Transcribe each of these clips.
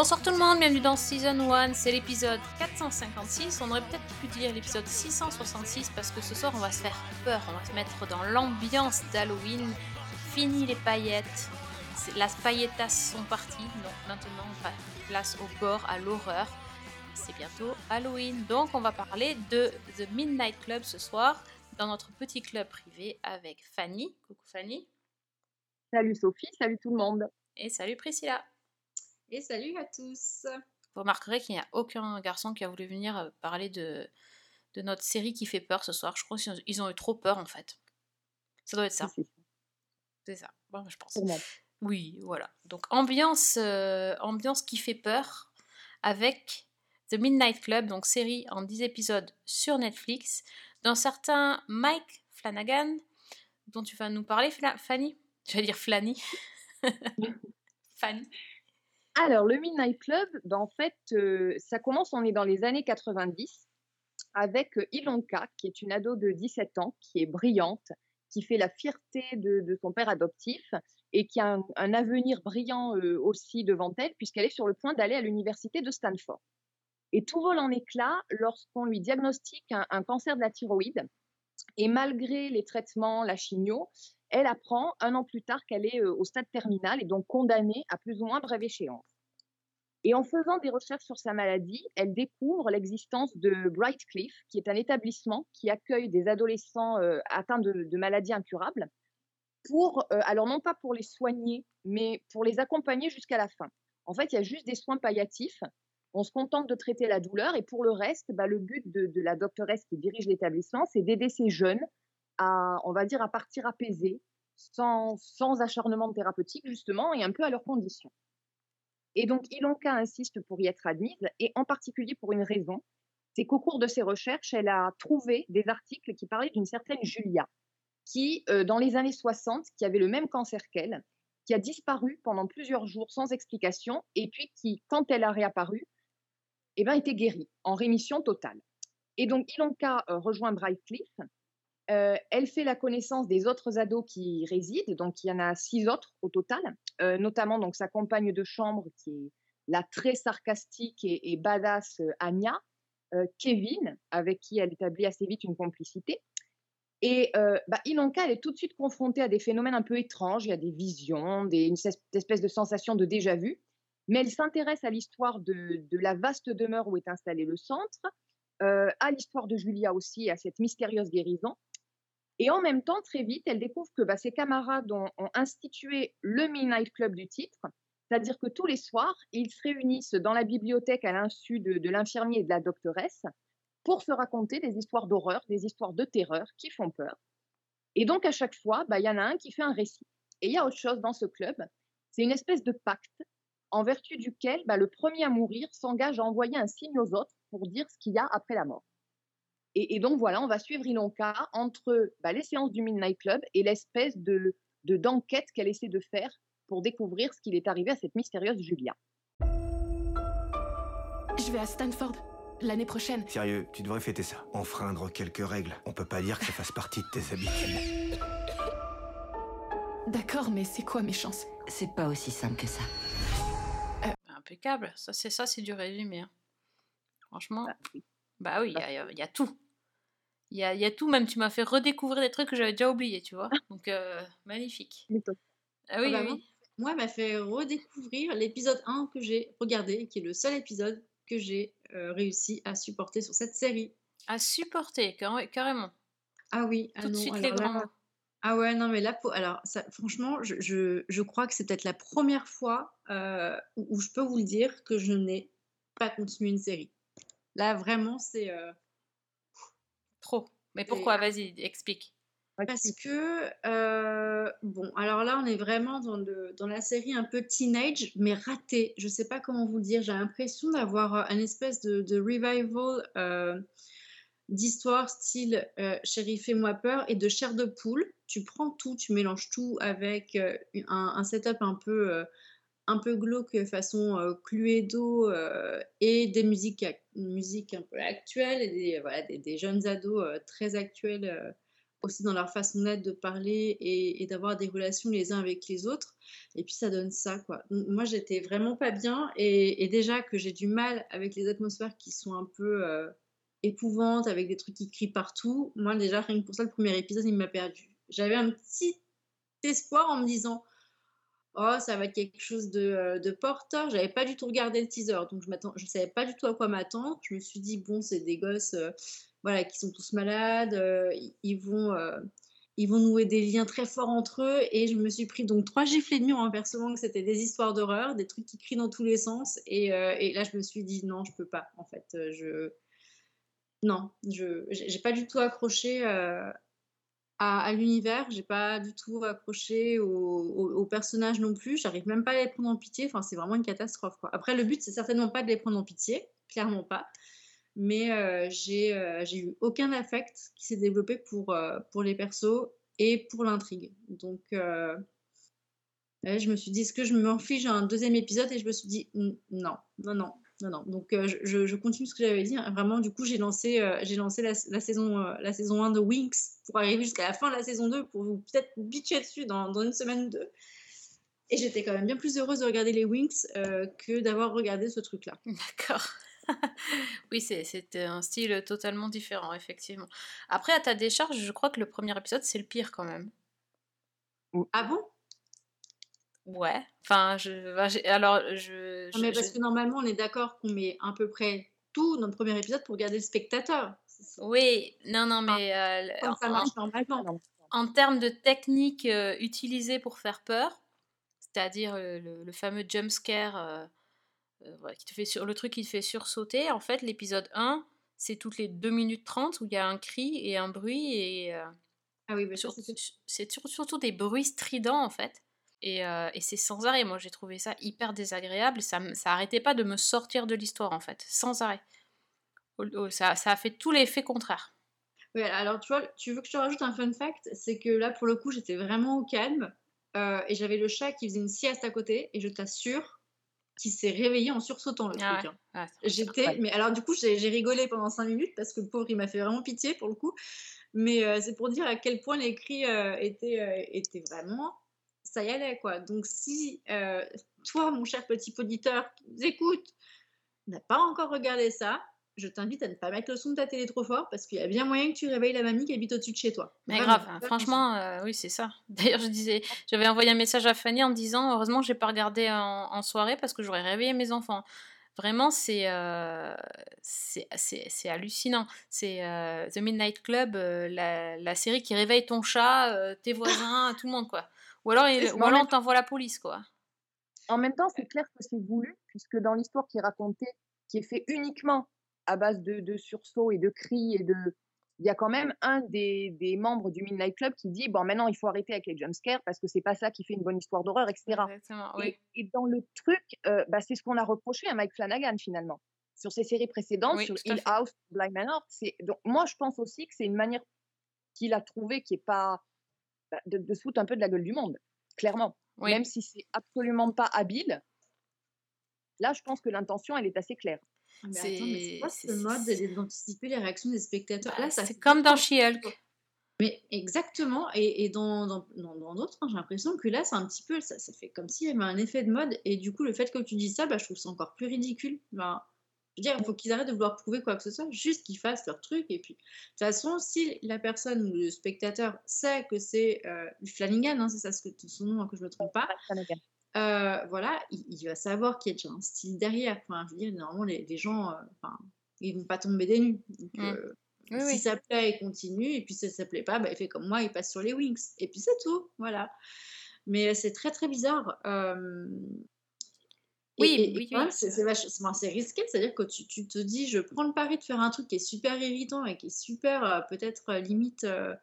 Bonsoir tout le monde, bienvenue dans Season 1, c'est l'épisode 456. On aurait peut-être pu dire l'épisode 666 parce que ce soir on va se faire peur, on va se mettre dans l'ambiance d'Halloween. Fini les paillettes, las pailletas sont parties, donc maintenant on va place au gore, à l'horreur. C'est bientôt Halloween, donc on va parler de The Midnight Club ce soir dans notre petit club privé avec Fanny. Coucou Fanny. Salut Sophie, salut tout le monde. Et salut Priscilla. Et salut à tous. Vous remarquerez qu'il n'y a aucun garçon qui a voulu venir euh, parler de, de notre série qui fait peur ce soir. Je crois qu'ils ont- eu trop peur en fait. Ça doit être ça. C'est ça. Bon, je pense. Oui, voilà. Donc ambiance, euh, ambiance qui fait peur avec The Midnight Club, donc série en 10 épisodes sur Netflix, d'un certain Mike Flanagan, dont tu vas nous parler, Fla- Fanny? Je vais dire Flanny. Fanny. Alors, le Midnight Club, ben, en fait, euh, ça commence, on est dans les années 90, avec euh, Ilonka, qui est une ado de 17 ans, qui est brillante, qui fait la fierté de, son père adoptif et qui a un, avenir brillant euh, aussi devant elle, puisqu'elle est sur le point d'aller à l'université de Stanford. Et tout vole en éclats lorsqu'on lui diagnostique un, un cancer de la thyroïde. Et malgré les traitements, la chimio, elle apprend un an plus tard qu'elle est au stade terminal et donc condamnée à plus ou moins brève échéance. Et en faisant des recherches sur sa maladie, elle découvre l'existence de Bright Cliff, qui est un établissement qui accueille des adolescents atteints de, maladies incurables, pour, alors non pas pour les soigner, mais pour les accompagner jusqu'à la fin. En fait, il y a juste des soins palliatifs. On se contente de traiter la douleur et pour le reste, bah, le but de la doctoresse qui dirige l'établissement, c'est d'aider ces jeunes on va dire, à partir apaisés, sans, sans acharnement thérapeutique justement, et un peu à leurs conditions. Et donc, Ilonka insiste pour y être admise, et en particulier pour une raison, c'est qu'au cours de ses recherches, elle a trouvé des articles qui parlaient d'une certaine Julia, qui, euh, dans les années 60, qui avait le même cancer qu'elle, qui a disparu pendant plusieurs jours sans explication, et puis qui, quand elle a réapparu, eh ben, était guérie, en rémission totale. Et donc, Ilonka euh, rejoint Brightcliff. Euh, elle fait la connaissance des autres ados qui y résident, donc il y en a six autres au total, euh, notamment donc sa compagne de chambre qui est la très sarcastique et, et badass euh, Anya, Kevin, avec qui elle établit assez vite une complicité. Et bah, Ilonka, elle est tout de suite confrontée à des phénomènes un peu étranges. Il y a des visions, des, une espèce de sensation de déjà-vu. Mais elle s'intéresse à l'histoire de, la vaste demeure où est installé le centre, à l'histoire de Julia aussi, à cette mystérieuse guérison. Et en même temps, très vite, elle découvre que bah, ses camarades ont, institué le Midnight Club du titre, c'est-à-dire que tous les soirs, ils se réunissent dans la bibliothèque à l'insu de, de l'infirmier et de la doctoresse pour se raconter des histoires d'horreur, des histoires de terreur qui font peur. Et donc, à chaque fois, bah, il y en a un qui fait un récit. Et il y a autre chose dans ce club, c'est une espèce de pacte en vertu duquel bah, le premier à mourir s'engage à envoyer un signe aux autres pour dire ce qu'il y a après la mort. Et, et donc voilà, on va suivre Ilonka entre bah, les séances du Midnight Club et l'espèce de de- d'enquête qu'elle essaie de faire pour découvrir ce qu'il est arrivé à cette mystérieuse Julia. Je vais à Stanford l'année prochaine. Sérieux, tu devrais fêter ça. Enfreindre quelques règles. On peut pas dire que ça fasse partie de tes habitudes. D'accord, mais c'est quoi mes chances? C'est pas aussi simple que ça. Impeccable. Ça, c'est ça, c'est du résumé. hein. Franchement. Oui. Bah oui, il y, a- il y a tout. Il y a, il y a tout, même tu m'as fait redécouvrir des trucs que j'avais déjà oubliés, tu vois. Donc, euh, magnifique. Ah oui, Ah bah oui, moi- oui. Moi, elle m'a fait redécouvrir l'épisode 1 que j'ai regardé, qui est le seul épisode que j'ai euh, réussi à supporter sur cette série. À supporter, carré- carrément. Ah oui, ah Tout de non, suite alors les grands. Ah ouais, non, mais là, alors, ça, franchement, je, je, je crois que c'est peut-être la première fois euh, où, où je peux vous le dire que je n'ai pas continué une série. Là, vraiment, c'est euh, Trop. Mais pourquoi? Vas-y, explique. parce que, euh, bon, alors là, on est vraiment dans, le, dans la série un peu teenage, mais raté. Je sais pas comment vous le dire. J'ai l'impression d'avoir euh, un espèce de, de revival euh, d'histoire style euh, Chérie, fais-moi peur et de chair de poule. Tu prends tout, tu mélanges tout avec euh, un, un setup un peu, euh, un peu glauque façon euh, Cluedo euh, et des musiques, ac- musiques un peu actuelles et des, voilà, des, jeunes ados euh, très actuels euh, aussi dans leur façon d'être, de parler et, d'avoir des relations les uns avec les autres. Et puis ça donne ça, quoi. Moi, j'étais vraiment pas bien et, et déjà que j'ai du mal avec les atmosphères qui sont un peu euh, épouvantes, avec des trucs qui crient partout. Moi, déjà, rien que pour ça, le premier épisode, il m'a perdu. J'avais un petit espoir en me disant Oh, ça va être quelque chose de, euh, de porteur. J'avais pas du tout regardé le teaser, donc je je savais pas du tout à quoi m'attendre. Je me suis dit bon, c'est des gosses, euh, voilà, qui sont tous malades. euh, ils- vont, ils vont nouer des liens très forts entre eux. Et je me suis pris donc trois gifles et demi en apercevant que c'était des histoires d'horreur, des trucs qui crient dans tous les sens. Et, et là, je me suis dit non, je peux pas. En fait, je non, je j'ai pas du tout accroché. À, à l'univers, j'ai pas du tout accroché aux au, au personnages non plus, j'arrive même pas à les prendre en pitié, enfin c'est vraiment une catastrophe quoi. Après le but c'est certainement pas de les prendre en pitié, clairement pas, mais euh, j'ai euh, j'ai eu aucun affect qui s'est développé pour, euh, les persos et pour l'intrigue. Donc je me suis dit est-ce que je me fiche un deuxième épisode? Et je me suis dit non, non, non. Non, non. Donc, euh, je, continue ce que j'avais dit. hein. Vraiment, du coup, j'ai lancé, euh, j'ai lancé la, la saison, euh, la saison 1 de Winx pour arriver jusqu'à la fin de la saison 2 pour vous peut-être bitcher dessus dans, dans une semaine ou deux. Et j'étais quand même bien plus heureuse de regarder les Winx euh, que d'avoir regardé ce truc-là. D'accord. oui, c'est c'est un style totalement différent, effectivement. Après, à ta décharge, je crois que le premier épisode, c'est le pire quand même. Ah bon? Ouais. Enfin, je, bah, j'ai- alors, je, Non, Mais parce je- que normalement, on est d'accord qu'on met à peu près tout dans le premier épisode pour garder le spectateur. C'est Oui, non, non, mais euh, comme ça en- marche normalement. En termes de techniques euh, utilisées pour faire peur, c'est-à-dire euh, le, le fameux jump scare, euh, euh, voilà, qui te fait sur, le truc qui te fait sursauter, en fait, l'épisode 1, c'est toutes les 2 minutes 30 où il y a un cri et un bruit, et euh, Ah oui, mais ça, sur- c'est sur- surtout des bruits stridents, en fait. Et, euh, et c'est sans arrêt. Moi, j'ai trouvé ça hyper désagréable. Ça, ça arrêtait pas de me sortir de l'histoire, en fait, sans arrêt. Ça, ça a fait tout l'effet contraire. Ouais, alors tu vois, tu veux que je te rajoute un fun fact, c'est que là pour le coup j'étais vraiment au calme euh, et j'avais le chat qui faisait une sieste à côté et je t'assure qu'il s'est réveillé en sursautant le Ah truc. ouais, hein. ouais, J'étais, mais alors du coup j'ai j'ai rigolé pendant 5 minutes parce que le pauvre il m'a fait vraiment pitié pour le coup, mais euh, c'est pour dire à quel point les cris euh, étaient, euh, étaient vraiment, ça y allait quoi. Donc si euh, toi mon cher petit auditeur qui nous écoute n'a pas encore regardé ça, je t'invite à ne pas mettre le son de ta télé trop fort parce qu'il y a bien moyen que tu réveilles la mamie qui habite au-dessus de chez toi. Mais Vraiment, grave, hein, franchement, euh, oui, c'est ça. D'ailleurs, je disais, j'avais envoyé un message à Fanny en disant, heureusement, j'ai pas regardé en, en soirée parce que j'aurais réveillé mes enfants. Vraiment, c'est euh, c'est hallucinant. C'est euh, The Midnight Club, la, la série qui réveille ton chat, tes voisins, tout le monde, quoi. Ou alors, il- ou alors on t'envoie la police, quoi. En même temps, c'est clair que c'est voulu, puisque dans l'histoire qui est racontée, qui est fait uniquement à base de, de sursauts et de cris et de. Il y a quand même un des, des membres du Midnight Club qui dit Bon, maintenant, il faut arrêter avec les jumpscares parce que c'est pas ça qui fait une bonne histoire d'horreur, etc. Exactement, oui. Et, et dans le truc, euh, bah, c'est ce qu'on a reproché à Mike Flanagan finalement. Sur ses séries précédentes, Oui, sur Hill. House, Blind Manor, c'est donc moi je pense aussi que c'est une manière qu'il a trouvé qui est pas de, de se foutre un peu de la gueule du monde, clairement. Oui. Même si c'est absolument pas habile, là je pense que l'intention elle est assez claire. Mais attends, mais c'est quoi ce c'est- mode de- d'anticiper les réactions des spectateurs? Bah, Là, ça c'est fait comme dans She-Hulk. Mais exactement, et, et dans dans dans- dans d'autres, hein, j'ai l'impression que là, c'est un petit peu, ça, ça fait comme s'il y avait un effet de mode, et du coup, le fait que tu dis ça, bah, je trouve ça encore plus ridicule. Je veux dire, il faut qu'ils arrêtent de vouloir prouver quoi que ce soit, juste qu'ils fassent leur truc, et puis, de toute façon, si la personne ou le spectateur sait que c'est euh, Flanagan, hein, c'est ça ce que, son nom, hein, que je me trompe pas, euh, voilà, il, il va savoir qu'il y a déjà un style derrière. Enfin, je veux dire, normalement, les, les gens, euh, ils vont pas tomber des nues. Donc, Mm. euh, Oui, si oui. ça plaît, il continue. Et puis, si ça plaît pas, bah, il fait comme moi, il passe sur les wings. Et puis, c'est tout. Voilà. Mais c'est très, très bizarre. Oui, et- et oui, quand même, oui, c'est risqué, c'est-à-dire que tu, tu te dis, je prends le pari de faire un truc qui est super irritant et qui est super, euh, peut-être euh, limite, euh,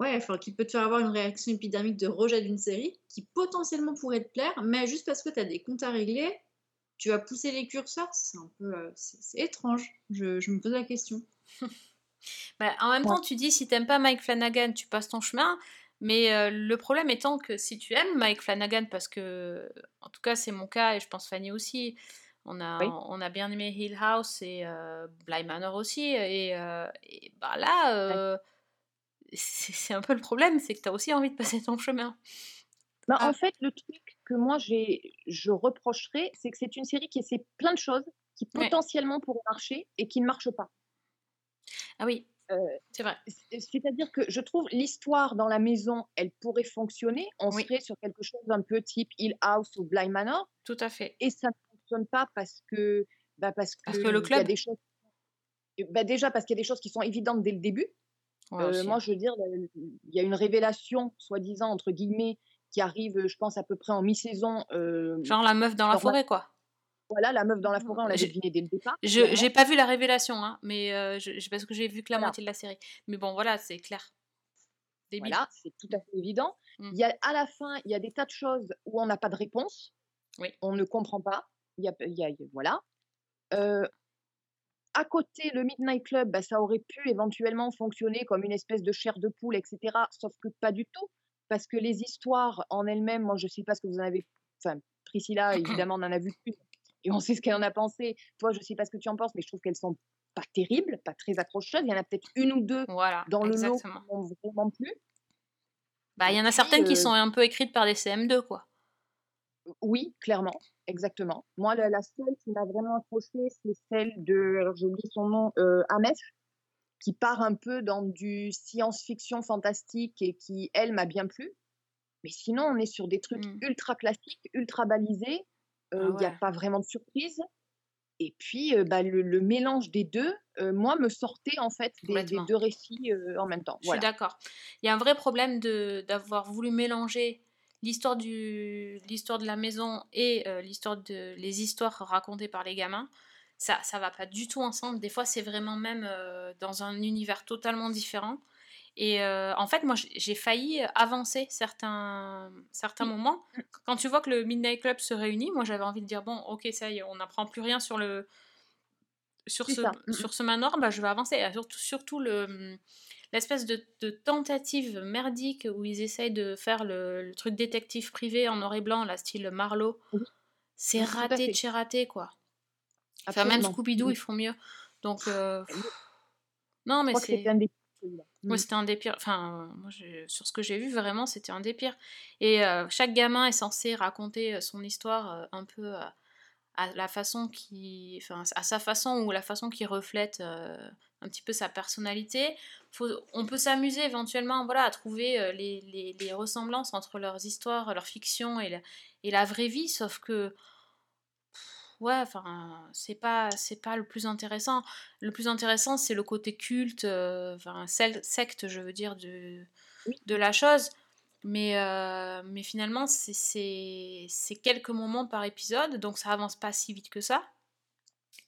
ouais, enfin, qui peut te faire avoir une réaction épidermique de rejet d'une série, qui potentiellement pourrait te plaire, mais juste parce que tu as des comptes à régler, tu vas pousser les curseurs, c'est un peu, euh, c'est c'est étrange. Je, je me pose la question. Bah, en même Ouais. temps, tu dis, si t'aimes pas Mike Flanagan, tu passes ton chemin. Mais euh, le problème étant que si tu aimes Mike Flanagan, parce que, en tout cas, c'est mon cas et je pense Fanny aussi, on a, Oui. on a bien aimé Hill House et euh, Bly Manor aussi. Et, euh, et bah là, euh, c'est un peu le problème, c'est que tu as aussi envie de passer ton chemin. Bah, Ah. En fait, le truc que moi je reprocherais, c'est que c'est une série qui essaie plein de choses qui Ouais. potentiellement pourraient marcher et qui ne marchent pas. Ah oui, Euh, c'est vrai. c- C'est-à-dire que je trouve l'histoire dans la maison, elle pourrait fonctionner. On Oui. serait sur quelque chose d'un peu type Hill House ou Bly Manor, Tout à fait. et ça ne fonctionne pas parce que, bah parce que, Parce que le il y a des choses. Bah déjà parce qu'il y a des choses qui sont évidentes dès le début. Ouais, Euh, moi, je veux dire, il y a une révélation, soi-disant entre guillemets, qui arrive, je pense à peu près en mi-saison. euh, Genre la meuf dans la forêt, quoi. Voilà, la meuf dans la forêt, on J'ai- deviné dès le départ. Je j'ai pas vu la révélation, hein, mais euh, je, je- parce que j'ai vu que la Voilà. moitié de la série. Mais bon, voilà, c'est clair. Débile. Voilà, c'est tout à fait évident. Mm. Il y a, à la fin, il y a des tas de choses où on n'a pas de réponse. Oui. On ne comprend pas. Il y a, il y a- voilà. Euh, à côté, le Midnight Club, bah, ça aurait pu éventuellement fonctionner comme une espèce de chair de poule, etc. Sauf que pas du tout. Parce que les histoires en elles-mêmes, moi, je ne sais pas ce que vous en avez. Enfin, Priscilla, évidemment, on en a vu plus. Et on sait ce qu'elle en a pensé. Toi, je ne sais pas ce que tu en penses, mais je trouve qu'elles sont pas terribles, pas très accrocheuses. Il y en a peut-être une ou deux Voilà, dans le lot qui vraiment plu. Bah, il y en a certaines qui euh, sont un peu écrites par des CM2, quoi. Oui, clairement, exactement. Moi, la, la seule qui m'a vraiment accrochée, c'est celle de, alors j'ai oublié son nom, euh, Amesh, qui part un peu dans du science-fiction fantastique et qui, elle, m'a bien plu. Mais sinon, on est sur des trucs Mm. ultra classiques, ultra balisés. Ah Il n'y a pas vraiment de surprise. Et puis, euh, bah, le, le mélange des deux, euh, moi, me sortait en fait des, deux récits euh, en même temps. Je suis d'accord. Il y a un vrai problème d'avoir voulu mélanger l'histoire du l'histoire de la maison et l'histoire de les histoires racontées par les gamins. Ça ça va pas du tout ensemble. Des fois, c'est vraiment même dans un univers totalement différent. Et euh, en fait, moi, j'ai failli avancer certains, certains Oui. moments. Quand tu vois que le Midnight Club se réunit, moi, j'avais envie de dire, bon, ok, ça y est, on n'apprend plus rien sur le, sur ce. Mm, sur ce manoir, bah, je vais avancer. Et surtout, surtout le, l'espèce de, de tentative merdique où ils essayent de faire le, le truc détective privé en noir et blanc, là, style Marlowe. Oui. C'est raté de chez raté, quoi. Enfin, même. Scooby-Doo, Mm. ils font mieux. Donc, euh, non, mais c'est. Celui-là. Ouais, Mm. c'était un des pires. Enfin, moi, j'ai- sur ce que j'ai vu, vraiment, c'était un des pires. Et euh, chaque gamin est censé raconter euh, son histoire euh, un peu euh, à la façon qui, enfin, à sa façon ou la façon qui reflète euh, un petit peu sa personnalité. Faut, on peut s'amuser éventuellement, voilà, à trouver euh, les, les- les ressemblances entre leurs histoires, leur fiction et la, et la vraie vie, sauf que ouais, enfin, c'est pas, c'est pas le plus intéressant. Le plus intéressant, c'est le côté culte, euh, enfin, secte, je veux dire, de, Oui. de la chose. Mais, euh, mais finalement, c'est- quelques moments par épisode, donc ça avance pas si vite que ça.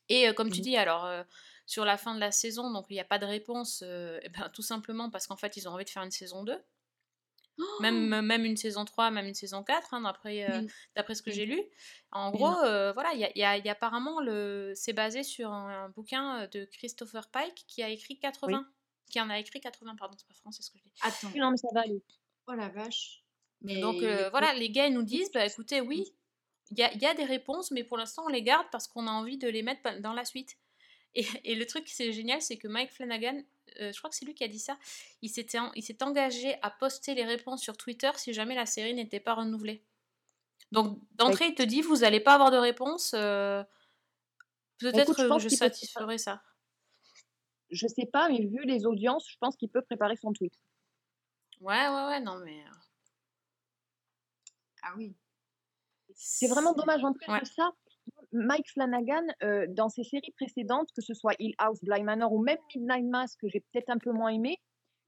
Et euh, comme tu Mhm. dis, alors, sur la fin de la saison, donc il n'y a pas de réponse, euh, eh ben, tout simplement parce qu'en fait, ils ont envie de faire une saison 2. Même, même une saison 3, même une saison 4, hein, d'après euh, Oui. d'après ce que Oui. j'ai lu. En Oui. gros, euh, voilà, il y a, il y a- il y a apparemment, le... c'est basé sur un, un bouquin de Christopher Pike qui a écrit 80. Qui en a écrit 80, pardon, c'est pas français ce que je dis. Attends. Non, mais ça va aller. Oh la vache. Mais Donc euh, voilà, les gars ils nous disent, bah écoutez, oui, il y a, il y a des réponses, mais pour l'instant on les garde parce qu'on a envie de les mettre dans la suite. Et, et le truc qui c'est génial, c'est que Mike Flanagan, euh, je crois que c'est lui qui a dit ça, il s'était en- il s'est engagé à poster les réponses sur Twitter si jamais la série n'était pas renouvelée. Donc d'entrée, il te dit, vous n'allez pas avoir de réponse. euh, Peut-être écoute, je que pense je qu'il peut- satisferai ça. Je sais pas, mais vu les audiences, je pense qu'il peut préparer son tweet. Ouais, ouais, ouais, non mais. euh, Ah oui. C'est vraiment dommage. En plus Ouais. de ça, Mike Flanagan, euh, dans ses séries précédentes, que ce soit Hill House, Bly Manor ou même Midnight Mass, que j'ai peut-être un peu moins aimé,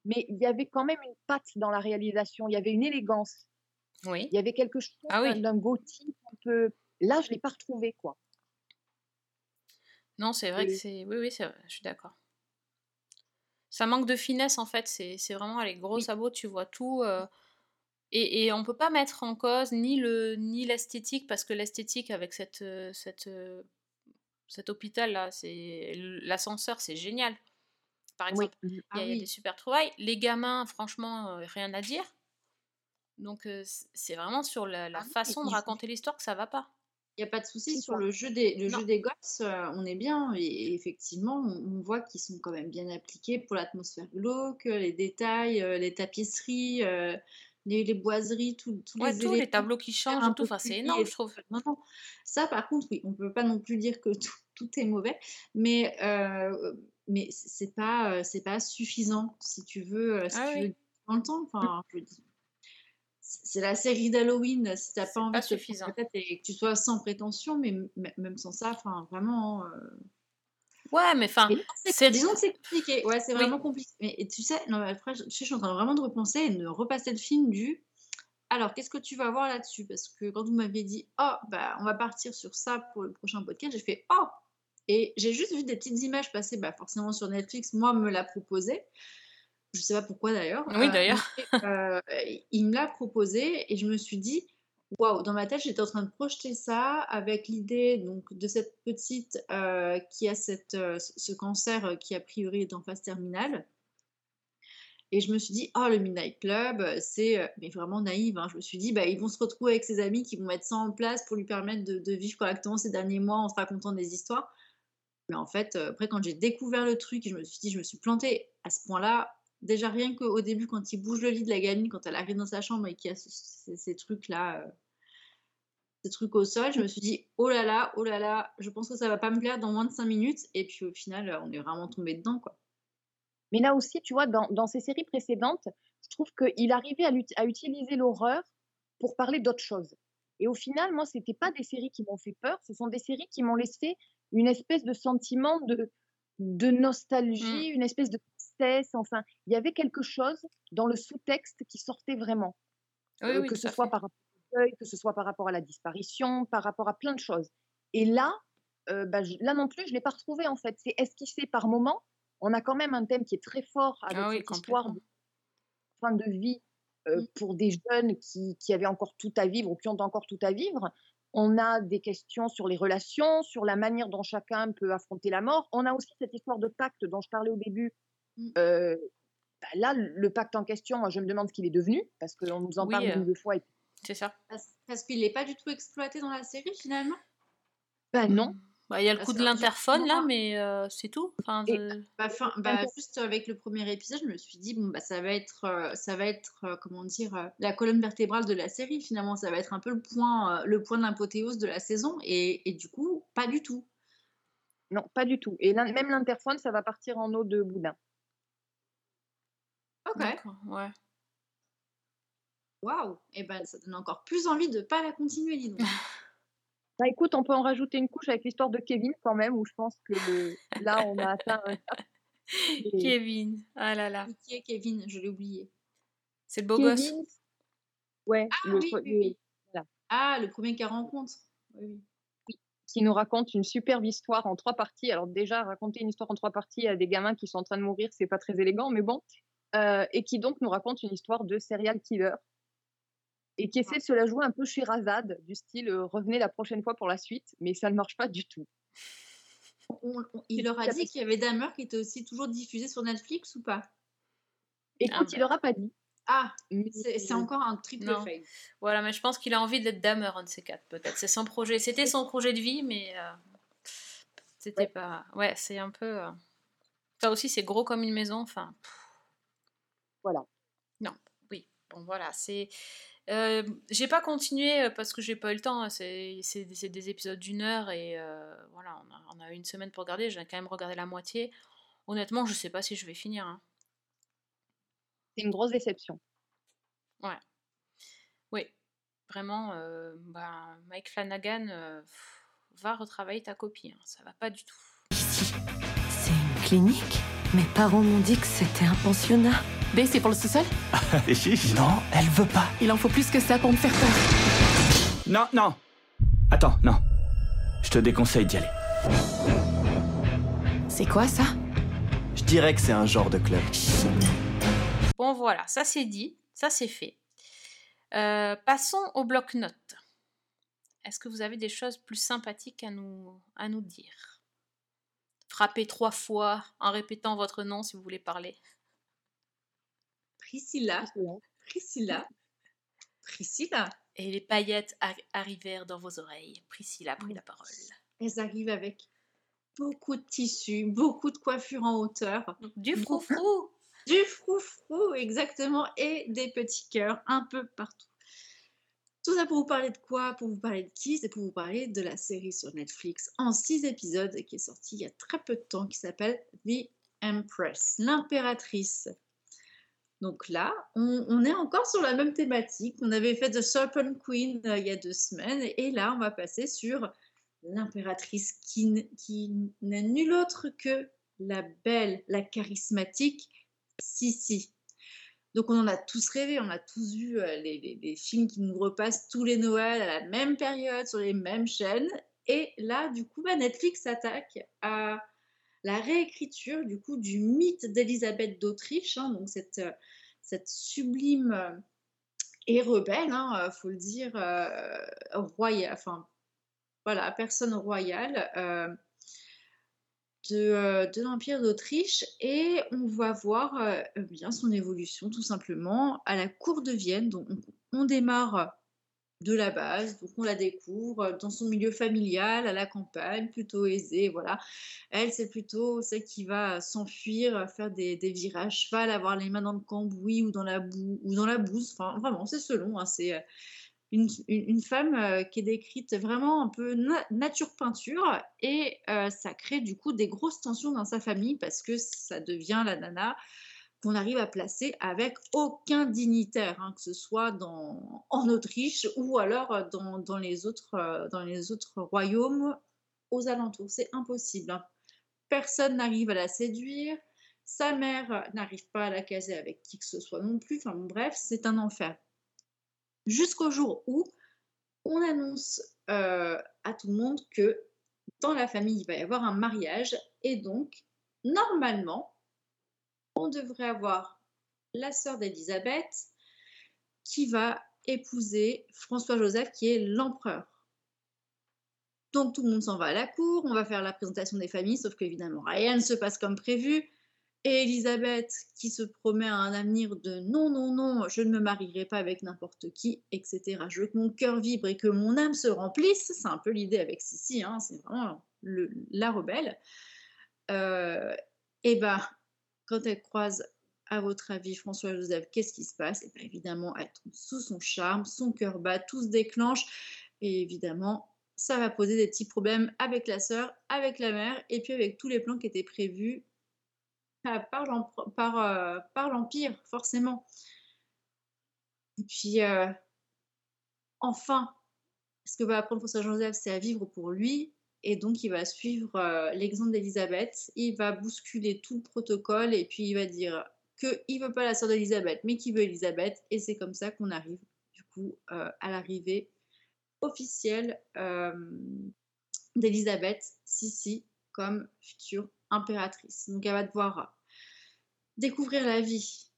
mais il y avait quand même une patte dans la réalisation. Il y avait une élégance. Oui. Il y avait quelque chose Ah oui. d'un- gothique un peu. Là, je l'ai pas retrouvé, quoi. Non, c'est vrai que c'est. Oui, oui, c'est vrai, je suis d'accord. Ça manque de finesse en fait, c'est c'est vraiment les gros Oui. sabots, tu vois tout. euh, Et, et on peut pas mettre en cause ni le ni l'esthétique, parce que l'esthétique avec cette, euh, cette, euh, cet hôpital là, c'est l'ascenseur, c'est génial. Par Oui. exemple, il y, a- Ah il y a oui. des super trouvailles. Les gamins, franchement, euh, rien à dire. Donc euh, c'est vraiment sur la, la Ah façon de raconter l'histoire que ça va pas. Il n'y a pas de souci sur le jeu des, le jeu des gosses, euh, on est bien. Et, et effectivement, on, on voit qu'ils sont quand même bien appliqués pour l'atmosphère glauque, les détails, euh, les tapisseries, euh, les, les boiseries, tout- tous Ouais, les tous les tableaux qui changent un tout. Enfin, c'est énorme, liés. je trouve. Non, non. Ça, par contre, oui, on ne peut pas non plus dire que tout, tout est mauvais, mais, euh, mais c'est pas, euh, c'est pas suffisant si tu veux, euh, si Ah tu oui. veux dans le temps. Enfin, je dire, c'est la série d'Halloween, si t'as pas envie pas de te suffisant. tête et que tu sois sans prétention, mais même sans ça, enfin, vraiment. euh, Ouais, mais enfin, Disons que c'est compliqué, ouais, c'est Oui. vraiment compliqué. Mais et tu sais, non, mais après, je, je suis en train vraiment de repenser et de repasser le film du. Alors, qu'est-ce que tu vas voir là-dessus? Parce que quand vous m'aviez dit, oh, bah, on va partir sur ça pour le prochain podcast, j'ai fait, oh Et j'ai juste vu des petites images passer, bah, forcément sur Netflix, moi, me l'a proposé. Je sais pas pourquoi d'ailleurs. Oui, Euh, d'ailleurs. euh, il me l'a proposé et je me suis dit, waouh, dans ma tête, j'étais en train de projeter ça avec l'idée donc de cette petite euh, qui a cette, euh, ce cancer euh, qui a priori est en phase terminale. Et je me suis dit, oh, le Midnight Club, c'est, mais vraiment naïve, hein. je me suis dit, bah, ils vont se retrouver avec ses amis qui vont mettre ça en place pour lui permettre de, de vivre correctement ces derniers mois en se racontant des histoires. Mais en fait, après, quand j'ai découvert le truc, je me suis dit, je me suis plantée à ce point-là. Déjà, rien qu'au début, quand il bouge le lit de la gamine, quand elle arrive dans sa chambre et qu'il y a ce- ces, ces trucs-là, euh, ces trucs au sol, je me suis dit, oh là là, oh là là, je pense que ça va pas me plaire dans moins de 5 minutes. Et puis au final, euh, on est vraiment tombé dedans, quoi. Mais là aussi, tu vois, dans, dans ces séries précédentes, je trouve qu'il arrivait à, utiliser l'horreur pour parler d'autre chose. Et au final, moi, c'était pas des séries qui m'ont fait peur, ce sont des séries qui m'ont laissé une espèce de sentiment de, de nostalgie, une espèce de tristesse. Enfin, il y avait quelque chose dans le sous-texte qui sortait vraiment. Oui, Euh, oui, que ce soit fait. par rapport au deuil, que ce soit par rapport à la disparition, par rapport à plein de choses. Et là, euh, bah, je- là non plus, je ne l'ai pas retrouvé en fait. C'est esquissé par moment. On a quand même un thème qui est très fort avec Ah oui, cette histoire de fin de vie euh, Mm. pour des jeunes qui, qui avaient encore tout à vivre ou qui ont encore tout à vivre. On a des questions sur les relations, sur la manière dont chacun peut affronter la mort. On a aussi cette histoire de pacte dont je parlais au début. Mm. Euh, bah, là, le pacte en question, moi, je me demande ce qu'il est devenu, parce qu'on nous en Oui, parle euh, une ou deux fois. Et... C'est ça. Parce, parce qu'il n'est pas du tout exploité dans la série, finalement? Ben non. Bah, Il y a le Parce coup de l'interphone là, mais euh, c'est tout. Enfin, Et- de- Bah, fin- bah, juste avec le premier épisode, je me suis dit, bon, bah, ça va être, euh, ça va être euh, comment dire, euh, la colonne vertébrale de la série, finalement. Ça va être un peu le point, euh, le point d'apothéose de la saison. Et, et du coup, pas du tout. Non, pas du tout. Et même l'interphone, ça va partir en eau de boudin. Ok, ouais. waouh. Et ben, ça donne encore plus envie de pas la continuer, dis donc. Bah écoute, on peut en rajouter une couche avec l'histoire de Kevin quand même, où je pense que là, on a atteint un cap. Et Kevin, ah là là, Qui est Kevin? Je l'ai oublié. c'est le beau gosse. Kevin, ouais, Ah le, oui, pre- oui, Ah, le premier qu'elle rencontre. Oui, oui. qui nous raconte une superbe histoire en trois parties. Alors déjà, raconter une histoire en trois parties à des gamins qui sont en train de mourir, c'est pas très élégant, mais bon. Euh, et qui donc nous raconte une histoire de serial killer et qui essaie de se la jouer un peu chez Razad, du style euh, revenez la prochaine fois pour la suite, mais ça ne marche pas du tout. On- on- il leur a dit qu'il y avait Dahmer qui était aussi toujours diffusé sur Netflix ou pas? Écoute, bah. il leur a pas dit. Ah, mais- c'est encore un triple Non. fail. Voilà, mais je pense qu'il a envie d'être Dahmer, un de ces quatre, peut-être. C'est son projet. C'était son projet de vie, mais euh, c'était Ouais. pas. Ouais, c'est un peu. euh, Ça aussi, c'est gros comme une maison. Enfin, Voilà. non, oui. Bon, voilà, c'est. Euh, j'ai pas continué euh, parce que j'ai pas eu le temps. hein. C'est des, épisodes d'une heure et euh, voilà, on a, on a une semaine pour regarder. J'ai quand même regardé la moitié. Honnêtement, je sais pas si je vais finir. hein. C'est une grosse déception. Ouais. Oui, vraiment, euh, bah, Mike Flanagan, euh, pff, va retravailler ta copie. hein, Ça va pas du tout. Clinique Mes parents m'ont dit que c'était un pensionnat. B, c'est pour le sous-sol? Non, elle veut pas. Il en faut plus que ça pour me faire peur. Non, non. Attends, non. Je te déconseille d'y aller. C'est quoi ça? Je dirais que c'est un genre de club. Bon, voilà, ça c'est dit, ça c'est fait. Euh, passons au bloc-notes. Est-ce que vous avez des choses plus sympathiques à nous, à nous dire? Frappez trois fois en répétant votre nom si vous voulez parler. Priscilla. Priscilla. Priscilla. Et les paillettes ar- arrivèrent dans vos oreilles. Priscilla prit la parole. Elles arrivent avec beaucoup de tissus, beaucoup de coiffures en hauteur, Du froufrou du froufrou exactement et des petits cœurs un peu partout. Tout ça pour vous parler de quoi? Pour vous parler de qui? C'est pour vous parler de la série sur Netflix en six épisodes qui est sortie il y a très peu de temps qui s'appelle The Empress, l'impératrice. Donc là, on, est encore sur la même thématique. On avait fait The Serpent Queen euh, il y a deux semaines et là, on va passer sur l'impératrice qui, qui n'est nulle autre que la belle, la charismatique Sissi. Donc on en a tous rêvé, on a tous vu euh, les, films qui nous repassent tous les Noëls à la même période sur les mêmes chaînes. Et là, du coup, bah, Netflix s'attaque à la réécriture du coup du mythe d'Élisabeth d'Autriche, hein, donc cette, euh, sublime euh, et rebelle, hein, faut le dire, royale, enfin voilà, personne royale de, euh, de l'Empire d'Autriche et on va voir euh, bien son évolution tout simplement à la cour de Vienne. Donc on, démarre de la base, donc on la découvre dans son milieu familial, à la campagne, plutôt aisée, voilà. Elle, c'est plutôt celle qui va s'enfuir, faire des, des virages cheval, avoir les mains dans le cambouis ou dans la boue, ou dans la bouse. Enfin, vraiment, c'est selon. hein, c'est euh, une, femme euh, qui est décrite vraiment un peu na- nature peinture et euh, ça crée du coup des grosses tensions dans sa famille parce que ça devient la nana qu'on arrive à placer avec aucun dignitaire, hein, que ce soit en Autriche ou alors euh, dans, les autres, royaumes aux alentours. C'est impossible. hein. Personne n'arrive à la séduire. Sa mère n'arrive pas à la caser avec qui que ce soit non plus. Enfin bref, c'est un enfer. Jusqu'au jour où on annonce euh, à tout le monde que dans la famille, il va y avoir un mariage et donc, normalement, on devrait avoir la sœur d'Élisabeth qui va épouser François-Joseph qui est l'empereur. Donc tout le monde s'en va à la cour, on va faire la présentation des familles, sauf qu'évidemment rien ne se passe comme prévu. Et Elisabeth qui se promet à un avenir de non, non, non, je ne me marierai pas avec n'importe qui, etc. Je veux que mon cœur vibre et que mon âme se remplisse. C'est un peu l'idée avec Sissi, hein, c'est vraiment la rebelle. Euh, et ben, quand elle croise, à votre avis, François-Joseph, qu'est-ce qui se passe? Et bien évidemment, elle tombe sous son charme, son cœur bat, tout se déclenche. Et évidemment, ça va poser des petits problèmes avec la sœur, avec la mère, et puis avec tous les plans qui étaient prévus par, euh, par l'Empire, forcément. Et puis, euh, enfin, ce que va apprendre François-Joseph, c'est à vivre pour lui. Et donc, il va suivre euh, l'exemple d'Elisabeth. Il va bousculer tout le protocole et puis il va dire qu'il ne veut pas la sœur d'Elisabeth, mais qu'il veut Elisabeth. Et c'est comme ça qu'on arrive, du coup, euh, à l'arrivée officielle euh, d'Elisabeth Sissi comme future impératrice. Donc, elle va devoir découvrir la vie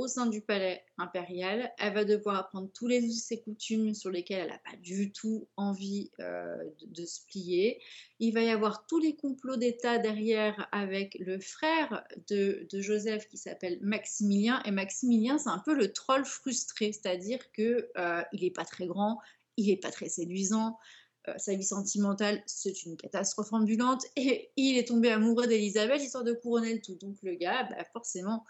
au sein du palais impérial. Elle va devoir apprendre tous les us et coutumes sur lesquels elle n'a pas du tout envie euh, de, se plier. Il va y avoir tous les complots d'État derrière avec le frère de, de Joseph qui s'appelle Maximilien. Et Maximilien, c'est un peu le troll frustré, c'est-à-dire que euh, il n'est pas très grand, il n'est pas très séduisant. Euh, sa vie sentimentale, c'est une catastrophe ambulante et il est tombé amoureux d'Elisabeth histoire de couronner le tout. Donc le gars, bah, forcément,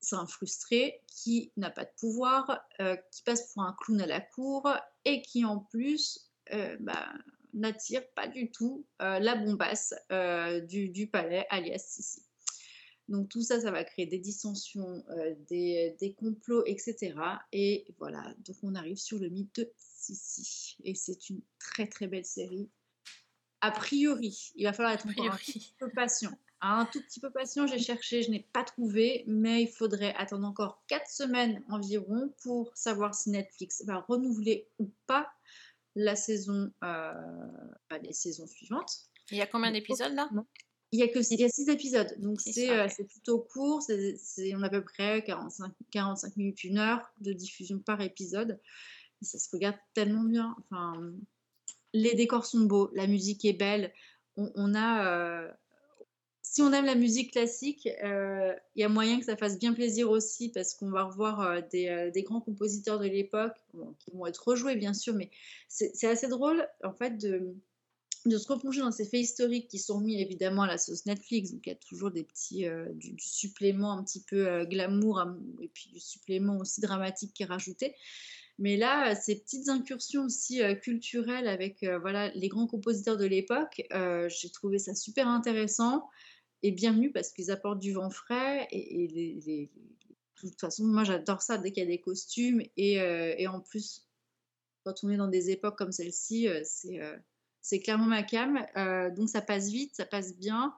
c'est un frustré qui n'a pas de pouvoir, euh, qui passe pour un clown à la cour et qui en plus euh, bah, n'attire pas du tout la bombasse du, du palais, alias Sissi. Donc tout ça, ça va créer des dissensions, euh, des, des complots, etc. Et voilà, donc on arrive sur le mythe de Sissi. Et c'est une très très belle série. A priori, il va falloir être encore un petit peu patient. Un tout petit peu patient, j'ai cherché, je n'ai pas trouvé, mais il faudrait attendre encore 4 semaines environ pour savoir si Netflix va renouveler ou pas la saison, euh, bah, les saisons suivantes. Il y a combien d'épisodes là? Il y a que il y a six épisodes, donc c'est euh, plutôt court. C'est on a à peu près 45, 45 minutes, une heure de diffusion par épisode. Et ça se regarde tellement bien. Enfin, les décors sont beaux, la musique est belle. On, on a, euh, si on aime la musique classique, euh, il y a moyen que ça fasse bien plaisir aussi parce qu'on va revoir euh, des, euh, des grands compositeurs de l'époque bon, qui vont être rejoués bien sûr, mais c'est assez drôle en fait de, de se replonger dans ces faits historiques qui sont mis évidemment à la sauce Netflix. Donc il y a toujours des petits euh, du, supplément un petit peu euh, glamour hein, et puis du supplément aussi dramatique qui est rajouté. Mais là, euh, ces petites incursions aussi euh, culturelles avec voilà les grands compositeurs de l'époque, j'ai trouvé ça super intéressant et bienvenu parce qu'ils apportent du vent frais et, de toute façon, moi j'adore ça dès qu'il y a des costumes et, et en plus quand on est dans des époques comme celle-ci, c'est c'est clairement ma cam. Euh, donc ça passe vite, ça passe bien.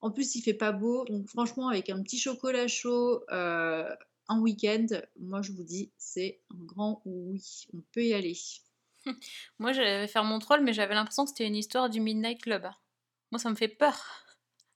En plus, il fait pas beau. Donc franchement, avec un petit chocolat chaud euh, un week-end, moi je vous dis, c'est un grand oui. On peut y aller. Moi, j'allais faire mon troll, mais j'avais l'impression que c'était une histoire du Midnight Club. Moi, ça me fait peur.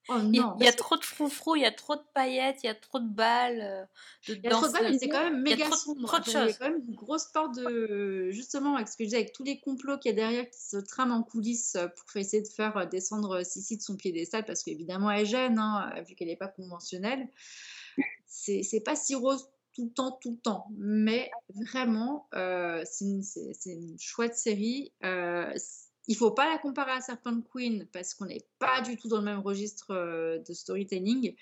Oh Il y, non, il y a trop de froufrou, il y a trop de paillettes, il y a trop de balles, euh, de Il y a trop de balles, mais c'est quand même méga sombre. Il y a quand même une grosse part de. Justement, avec ce que je disais, avec tous les complots qu'il y a derrière qui se trament en coulisses euh, pour essayer de faire euh, descendre Sissi de son piédestal, parce qu'évidemment, elle gêne, hein, vu qu'elle n'est pas conventionnelle. C'est pas si rose tout le temps, tout le temps. Mais vraiment, euh, c'est une, chouette série. Euh, il faut pas la comparer à Serpent Queen parce qu'on n'est pas du tout dans le même registre euh, de storytelling.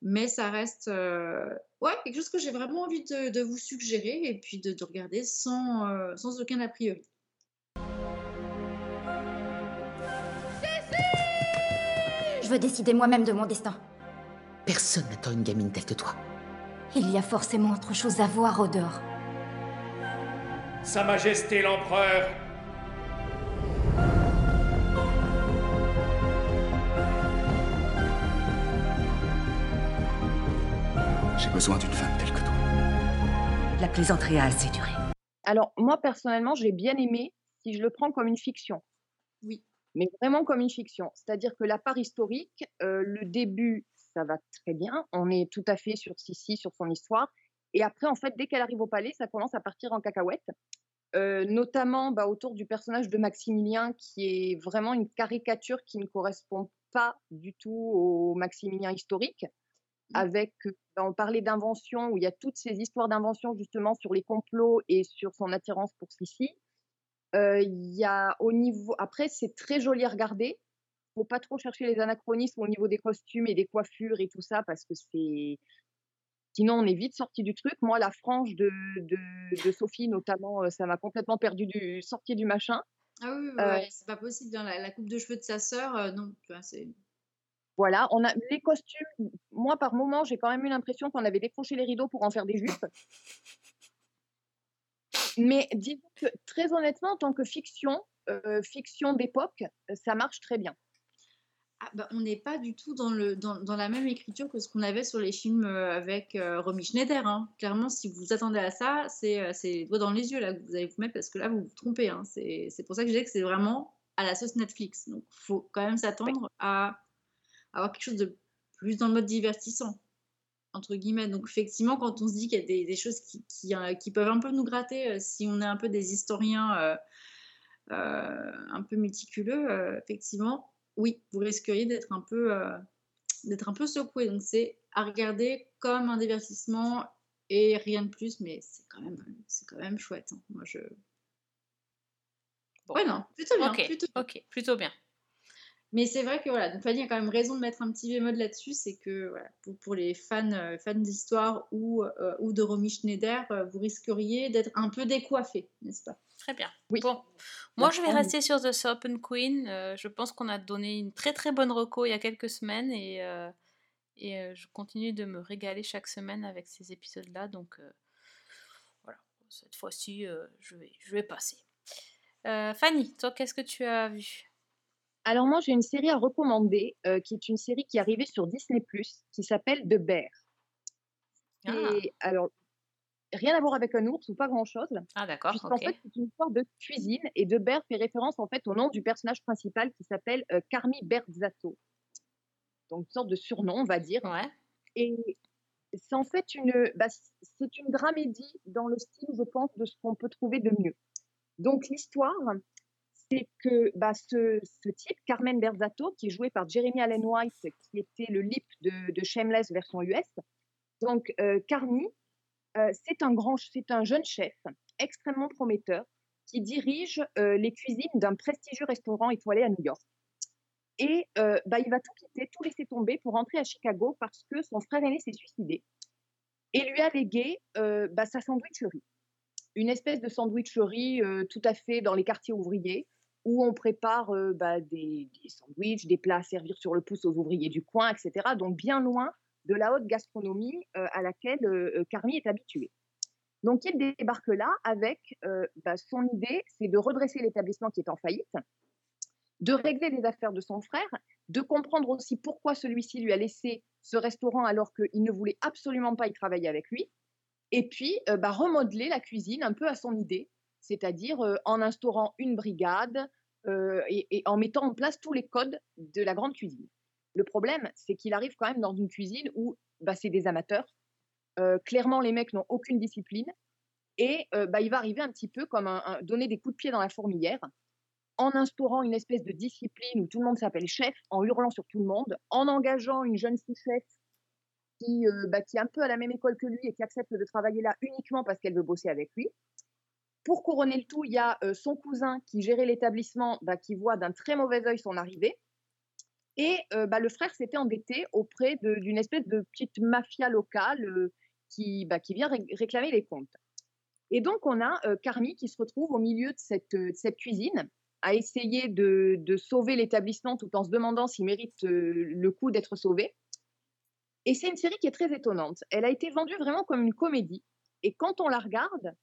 Mais ça reste euh, ouais, quelque chose que j'ai vraiment envie de, de vous suggérer et puis de, de regarder sans, euh, sans aucun a priori. Je veux décider moi-même de mon destin. Personne n'attend une gamine telle que toi. Il y a forcément autre chose à voir au dehors. Sa Majesté l'Empereur J'ai besoin d'une femme telle que toi. La plaisanterie a assez duré. Alors, moi, personnellement, j'ai bien aimé si je le prends comme une fiction. Oui. Mais vraiment comme une fiction. C'est-à-dire que la part historique, euh, le début, ça va très bien. On est tout à fait sur Sissi, sur son histoire. Et après, en fait, dès qu'elle arrive au palais, ça commence à partir en cacahuète. Euh, notamment bah, autour du personnage de Maximilien, qui est vraiment une caricature qui ne correspond pas du tout au Maximilien historique. Avec, euh, bah, on parlait d'invention, où il y a toutes ces histoires d'invention justement sur les complots et sur son attirance pour Sissi. Euh, Il y a au niveau, après c'est très joli à regarder. Faut pas trop chercher les anachronismes au niveau des costumes et des coiffures et tout ça parce que c'est, sinon on est vite sorti du truc. Moi la frange de, de, de Sophie notamment, ça m'a complètement perdu du sorti du machin. Ah oui, ouais, Euh, c'est pas possible. hein, La, la coupe de cheveux de sa sœur, euh, non. tu vois, c'est- Voilà, on a les costumes. Moi, par moment, j'ai quand même eu l'impression qu'on avait décroché les rideaux pour en faire des jupes. Mais disons que très honnêtement, en tant que fiction, euh, fiction d'époque, ça marche très bien. Ah, bah, on n'est pas du tout dans, le, dans, dans la même écriture que ce qu'on avait sur les films euh, avec euh, Romy Schneider. hein. Clairement, si vous vous attendez à ça, c'est les doigts dans les yeux là, que vous allez vous mettre parce que là, vous vous trompez. hein. C'est c'est pour ça que je disais que c'est vraiment à la sauce Netflix. Donc, il faut quand même s'attendre à avoir quelque chose de plus dans le mode divertissant, entre guillemets. Donc, effectivement, quand on se dit qu'il y a des, des choses qui, qui, euh, qui peuvent un peu nous gratter, euh, si on est un peu des historiens euh, euh, un peu méticuleux, euh, effectivement, oui, vous risqueriez d'être un peu, d'être un peu secoué. Donc, c'est à regarder comme un divertissement et rien de plus, mais c'est quand même, c'est quand même chouette. hein. Moi, je. Ouais, non, plutôt bien. Ok, plutôt ok, plutôt bien. Mais c'est vrai que voilà, donc Fanny a quand même raison de mettre un petit bémol là-dessus, c'est que voilà, pour, pour les fans, euh, fans d'histoire ou, euh, ou de Romy Schneider, euh, vous risqueriez d'être un peu décoiffé, n'est-ce pas? Très bien. Oui. Bon, moi je vais rester sur The Serpent Queen. Euh, je pense qu'on a donné une très très bonne reco il y a quelques semaines et, euh, et euh, je continue de me régaler chaque semaine avec ces épisodes-là. Donc euh, voilà, cette fois-ci euh, je, vais, je vais passer. Euh, Fanny, toi qu'est-ce que tu as vu? Alors moi, j'ai une série à recommander, euh, qui est une série qui est arrivée sur Disney+, qui s'appelle The Bear. Ah, Et alors, rien à voir avec un ours ou pas grand-chose, ah, d'accord, puisqu'en ok. fait, c'est une histoire de cuisine, et The Bear fait référence en fait au nom du personnage principal qui s'appelle euh, Carmi Berzatto. Donc, une sorte de surnom, on va dire. Ouais. Et c'est en fait une, bah, c'est une dramédie dans le style, je pense, de ce qu'on peut trouver de mieux. Donc l'histoire, c'est que bah, ce, type, Carmen Berzato, qui est joué par Jeremy Allen White, qui était le lip de, Shameless version US. Donc, euh, Carmi, euh, c'est un un jeune chef extrêmement prometteur qui dirige euh, les cuisines d'un prestigieux restaurant étoilé à New York. Et euh, bah, il va tout quitter, tout laisser tomber pour rentrer à Chicago parce que son frère aîné s'est suicidé et lui a légué bah, sa sandwicherie. Une espèce de sandwicherie tout à fait dans les quartiers ouvriers où on prépare euh, bah, des, des sandwichs, des plats à servir sur le pouce aux ouvriers du coin, etc. Donc bien loin de la haute gastronomie euh, à laquelle euh, Carmi est habitué. Donc il débarque là avec bah, son idée, c'est de redresser l'établissement qui est en faillite, de régler les affaires de son frère, de comprendre aussi pourquoi celui-ci lui a laissé ce restaurant alors qu'il ne voulait absolument pas y travailler avec lui, et puis bah, remodeler la cuisine un peu à son idée, c'est-à-dire en instaurant une brigade euh, et, en mettant en place tous les codes de la grande cuisine. Le problème, c'est qu'il arrive quand même dans une cuisine où bah, c'est des amateurs. Euh, clairement, les mecs n'ont aucune discipline. Et euh, bah, il va arriver un petit peu comme un- donner des coups de pied dans la fourmilière, en instaurant une espèce de discipline où tout le monde s'appelle chef, en hurlant sur tout le monde, en engageant une jeune sous-chef qui, euh, bah, qui est un peu à la même école que lui et qui accepte de travailler là uniquement parce qu'elle veut bosser avec lui. Pour couronner le tout, il y a euh, son cousin qui gérait l'établissement, bah, qui voit d'un très mauvais œil son arrivée. Et euh, bah, le frère s'était endetté auprès d'une espèce de petite mafia locale euh, qui, bah, qui vient ré- réclamer les comptes. Et donc, on a euh, Carmi qui se retrouve au milieu de cette, cuisine à essayer de, sauver l'établissement tout en se demandant s'il mérite le coup d'être sauvé. Et c'est une série qui est très étonnante. Elle a été vendue vraiment comme une comédie. Et quand on la regarde,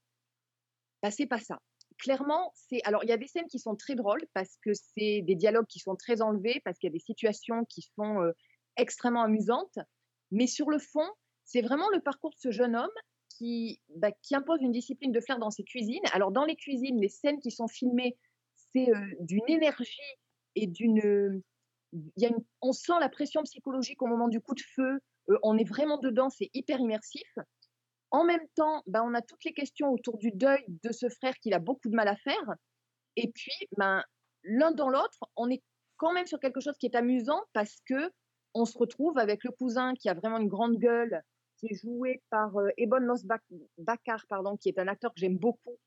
bah, c'est pas ça. Clairement, c'est. Alors, il y a des scènes qui sont très drôles parce que c'est des dialogues qui sont très enlevés, parce qu'il y a des situations qui sont extrêmement amusantes. Mais sur le fond, c'est vraiment le parcours de ce jeune homme qui, bah, qui impose une discipline de flair dans ses cuisines. Alors, dans les cuisines, les scènes qui sont filmées, c'est d'une énergie et d'une. y a une- on sent la pression psychologique au moment du coup de feu. on est vraiment dedans, c'est hyper immersif. En même temps, ben, on a toutes les questions autour du deuil de ce frère qu'il a beaucoup de mal à faire. Et puis, ben, l'un dans l'autre, on est quand même sur quelque chose qui est amusant parce que on se retrouve avec le cousin qui a vraiment une grande gueule, qui est joué par euh, Ebon Moss Bakar, pardon, qui est un acteur que j'aime beaucoup,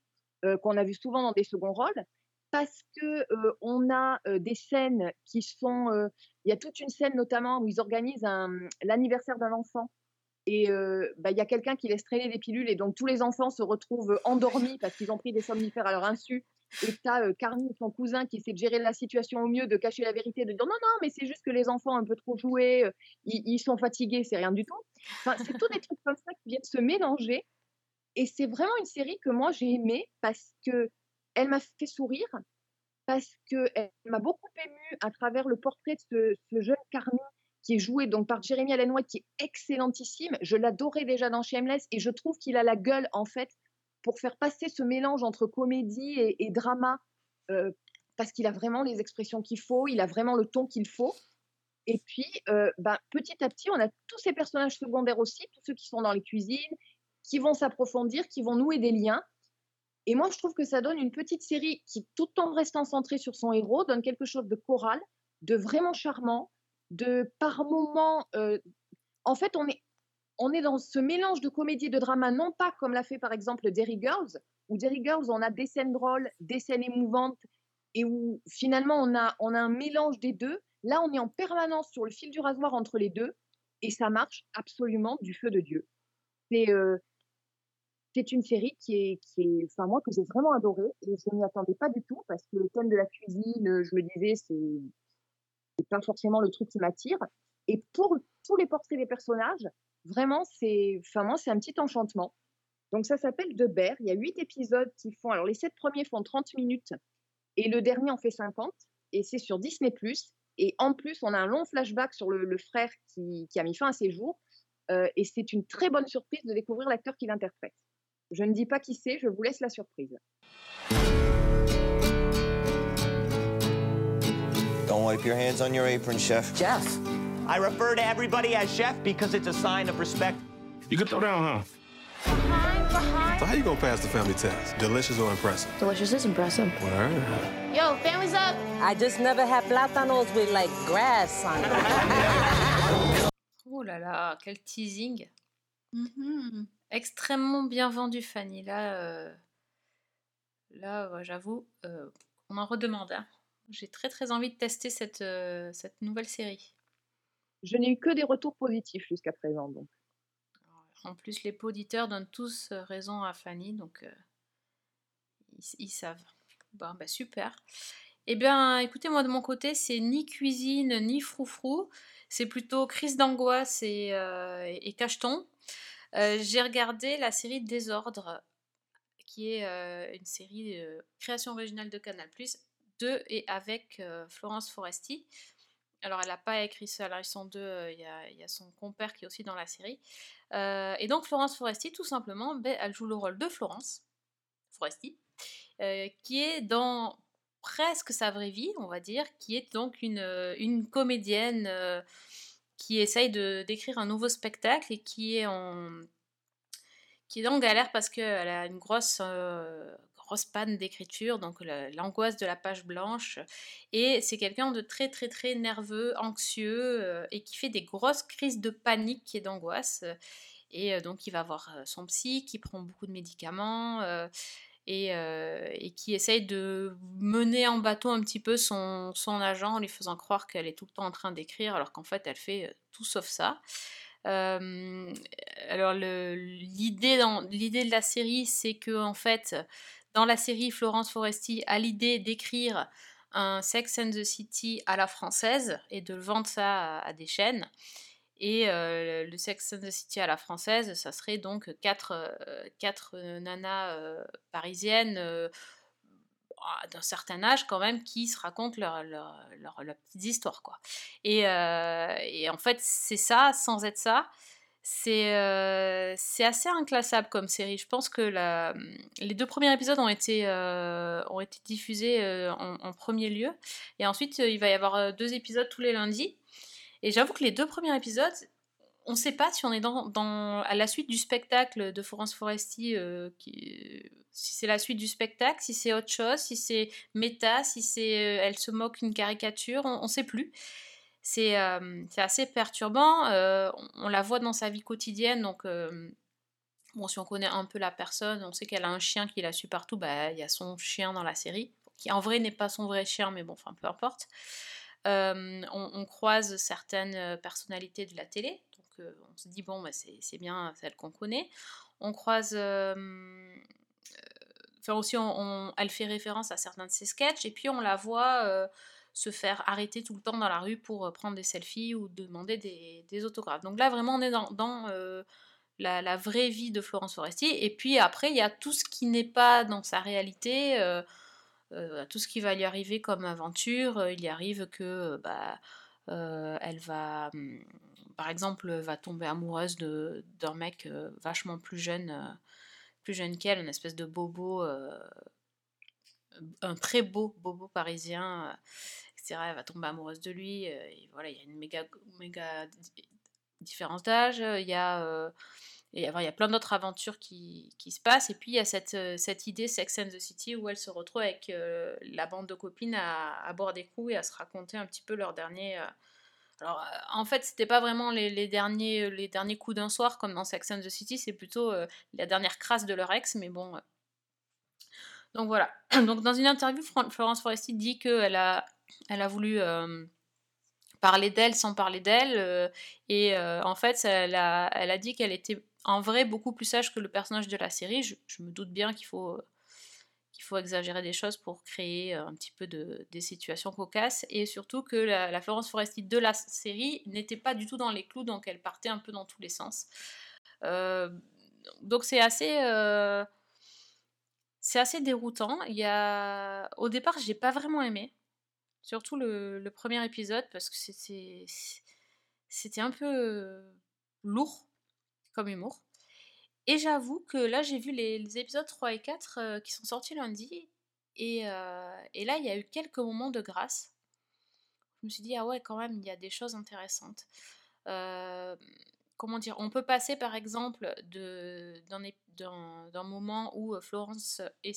euh, qu'on a vu souvent dans des seconds rôles, parce que euh, on a euh, des scènes qui sont, il y a toute une scène notamment où ils organisent l'anniversaire d'un enfant et euh, bah, il y a quelqu'un qui laisse traîner des pilules et donc tous les enfants se retrouvent endormis parce qu'ils ont pris des somnifères à leur insu. Et tu as Carmi, son cousin, qui essaie de gérer la situation au mieux, de cacher la vérité, de dire non, non, mais c'est juste que les enfants ont un peu trop joué, euh, ils, ils sont fatigués, c'est rien du tout. Enfin, c'est tous des trucs comme ça qui viennent se mélanger. Et c'est vraiment une série que moi j'ai aimée parce que elle m'a fait sourire, parce qu'elle m'a beaucoup émue à travers le portrait de ce, ce jeune Carmi qui est joué donc par Jeremy Allen White, qui est excellentissime. Je l'adorais déjà dans Shameless et je trouve qu'il a la gueule en fait pour faire passer ce mélange entre comédie et, drama euh, parce qu'il a vraiment les expressions qu'il faut, il a vraiment le ton qu'il faut. Et puis, euh, bah, petit à petit, on a tous ces personnages secondaires aussi, tous ceux qui sont dans les cuisines, qui vont s'approfondir, qui vont nouer des liens. Et moi, je trouve que ça donne une petite série qui, tout en restant centrée sur son héros, donne quelque chose de choral, de vraiment charmant, de par moments. euh, en fait, on est, on est dans ce mélange de comédie et de drama, non pas comme l'a fait par exemple Derry Girls, où Derry Girls, on a des scènes drôles, des scènes émouvantes, et où finalement on a, on a un mélange des deux. Là, on est en permanence sur le fil du rasoir entre les deux, et ça marche absolument du feu de Dieu. C'est c'est une série qui est, qui est, enfin moi que j'ai vraiment adoré et je n'y attendais pas du tout parce que le thème de la cuisine, je me disais c'est c'est pas forcément le truc qui m'attire. Et pour tous les portraits des personnages, vraiment c'est, enfin c'est un petit enchantement. Donc ça s'appelle De Bear. Il y a huit épisodes qui font, alors les sept premiers font 30 minutes et le dernier en fait 50 et c'est sur Disney+. Et en plus, on a un long flashback sur le, le frère qui, qui a mis fin à ses jours. Euh, et c'est une très bonne surprise de découvrir l'acteur qui l'interprète. Je ne dis pas qui c'est, je vous laisse la surprise. Don't wipe your hands on your apron, chef. Chef. I refer to everybody as chef because it's a sign of respect. You can throw down, huh? So how you gonna pass the family test? Delicious or impressive? Delicious is impressive. Word. Yo, family's up. I just never had plátanos with like grass on it. Oh là là, quel teasing. Mhm. Extrêmement bien vendu, Fanny. Là, euh, là ouais, j'avoue, euh, on en redemande. hein. J'ai très très envie de tester cette, euh, cette nouvelle série. Je n'ai eu que des retours positifs jusqu'à présent. Donc. En plus, les auditeurs donnent tous euh, raison à Fanny, donc euh, ils, ils savent. Bon, bah super. Eh bien, écoutez, moi de mon côté, c'est ni cuisine ni froufrou. C'est plutôt crise d'angoisse et, euh, et cacheton. J'ai regardé la série Désordre, qui est une série de création originale de Canal+, et avec euh, Florence Foresti. Alors, elle n'a pas écrit ils sont deux, euh, il y, a, son compère qui est aussi dans la série. Euh, et donc, Florence Foresti, tout simplement, ben, elle joue le rôle de Florence Foresti, qui est dans presque sa vraie vie, on va dire, qui est donc une, comédienne qui essaye de d'écrire un nouveau spectacle et qui est en qui est en galère parce qu'elle a une grosse grosse panne d'écriture, donc l'angoisse de la page blanche. Et c'est quelqu'un de très très très nerveux, anxieux euh, et qui fait des grosses crises de panique et d'angoisse. Et euh, donc il va voir euh, son psy qui prend beaucoup de médicaments. et, qui essaye de mener en bateau un petit peu son, agent en lui faisant croire qu'elle est tout le temps en train d'écrire alors qu'en fait elle fait tout sauf ça. Euh, alors l'idée de la série c'est que en fait dans la série Florence Foresti a l'idée d'écrire un Sex and the City à la française et de vendre ça à, des chaînes. Et euh, le Sex and the City à la française, ça serait donc quatre, euh, quatre nanas euh, parisiennes euh, ah, d'un certain âge quand même qui se racontent leurs leur, leur, petites histoires. Quoi. Et en fait, c'est ça, sans être ça. C'est euh, assez inclassable comme série. Je pense que la, les deux premiers épisodes ont été, euh, ont été diffusés euh, en, premier lieu. Et ensuite, euh, il va y avoir deux épisodes tous les lundis. Et j'avoue que les deux premiers épisodes, on ne sait pas si on est dans, dans- à la suite du spectacle de Florence Foresti, si c'est la suite du spectacle, si c'est autre chose, si c'est méta, si c'est elle se moque une caricature, on ne sait plus. C'est euh, c'est assez perturbant. euh, on, la voit dans sa vie quotidienne, donc euh, bon, si on connaît un peu la personne, on sait qu'elle a un chien qui la suit partout. Bah, il y a son chien dans la série, qui en vrai n'est pas son vrai chien, mais bon, enfin peu importe. On, croise certaines personnalités de la télé, donc on se dit bon, bah, c'est bien celle qu'on connaît. On croise, enfin aussi, on, elle fait référence à certains de ses sketchs, et puis on la voit se faire arrêter tout le temps dans la rue pour euh, prendre des selfies ou demander des, autographes. Donc là, vraiment, on est dans, euh, la, vraie vie de Florence Foresti. Et puis après, il y a tout ce qui n'est pas dans sa réalité, euh, tout ce qui va lui arriver comme aventure. Il y arrive que bah, elle va, hum, par exemple, va tomber amoureuse d'un mec vachement plus jeune, plus jeune qu'elle, une espèce de bobo, un très beau bobo parisien, euh, etc. Elle va tomber amoureuse de lui. euh, et voilà, il y a une méga, méga di- différence d'âge. Il y a euh, et alors, il y a plein d'autres aventures qui, qui se passent. Et puis, il y a cette, euh, cette idée Sex and the City où elle se retrouve avec euh, la bande de copines à, à boire des coups et à se raconter un petit peu leur dernier. euh, Alors, euh, en fait, c'était pas vraiment les, les derniers, les derniers coups d'un soir comme dans Sex and the City, c'est plutôt euh, la dernière crasse de leur ex, mais bon. Donc voilà. Donc, dans une interview, Florence Foresti dit qu'elle a, elle a voulu. euh, parler d'elle sans parler d'elle. euh, et euh, en fait, elle a, elle a dit qu'elle était en vrai beaucoup plus sage que le personnage de la série. Je, me doute bien qu'il faut, faut exagérer des choses pour créer un petit peu de, des situations cocasses. Et surtout que la, Florence Foresti de la série n'était pas du tout dans les clous, donc elle partait un peu dans tous les sens. Donc c'est assez... c'est assez déroutant. Il y a... Au départ, j'ai pas vraiment aimé. Surtout le, premier épisode, parce que c'était, un peu lourd comme humour. Et j'avoue que là, j'ai vu les, épisodes 3 et 4 euh, qui sont sortis lundi. Et, euh, et là, il y a eu quelques moments de grâce. Je me suis dit, ah ouais, quand même, il y a des choses intéressantes. Euh, comment dire, on peut passer par exemple d'un, moment où euh, Florence et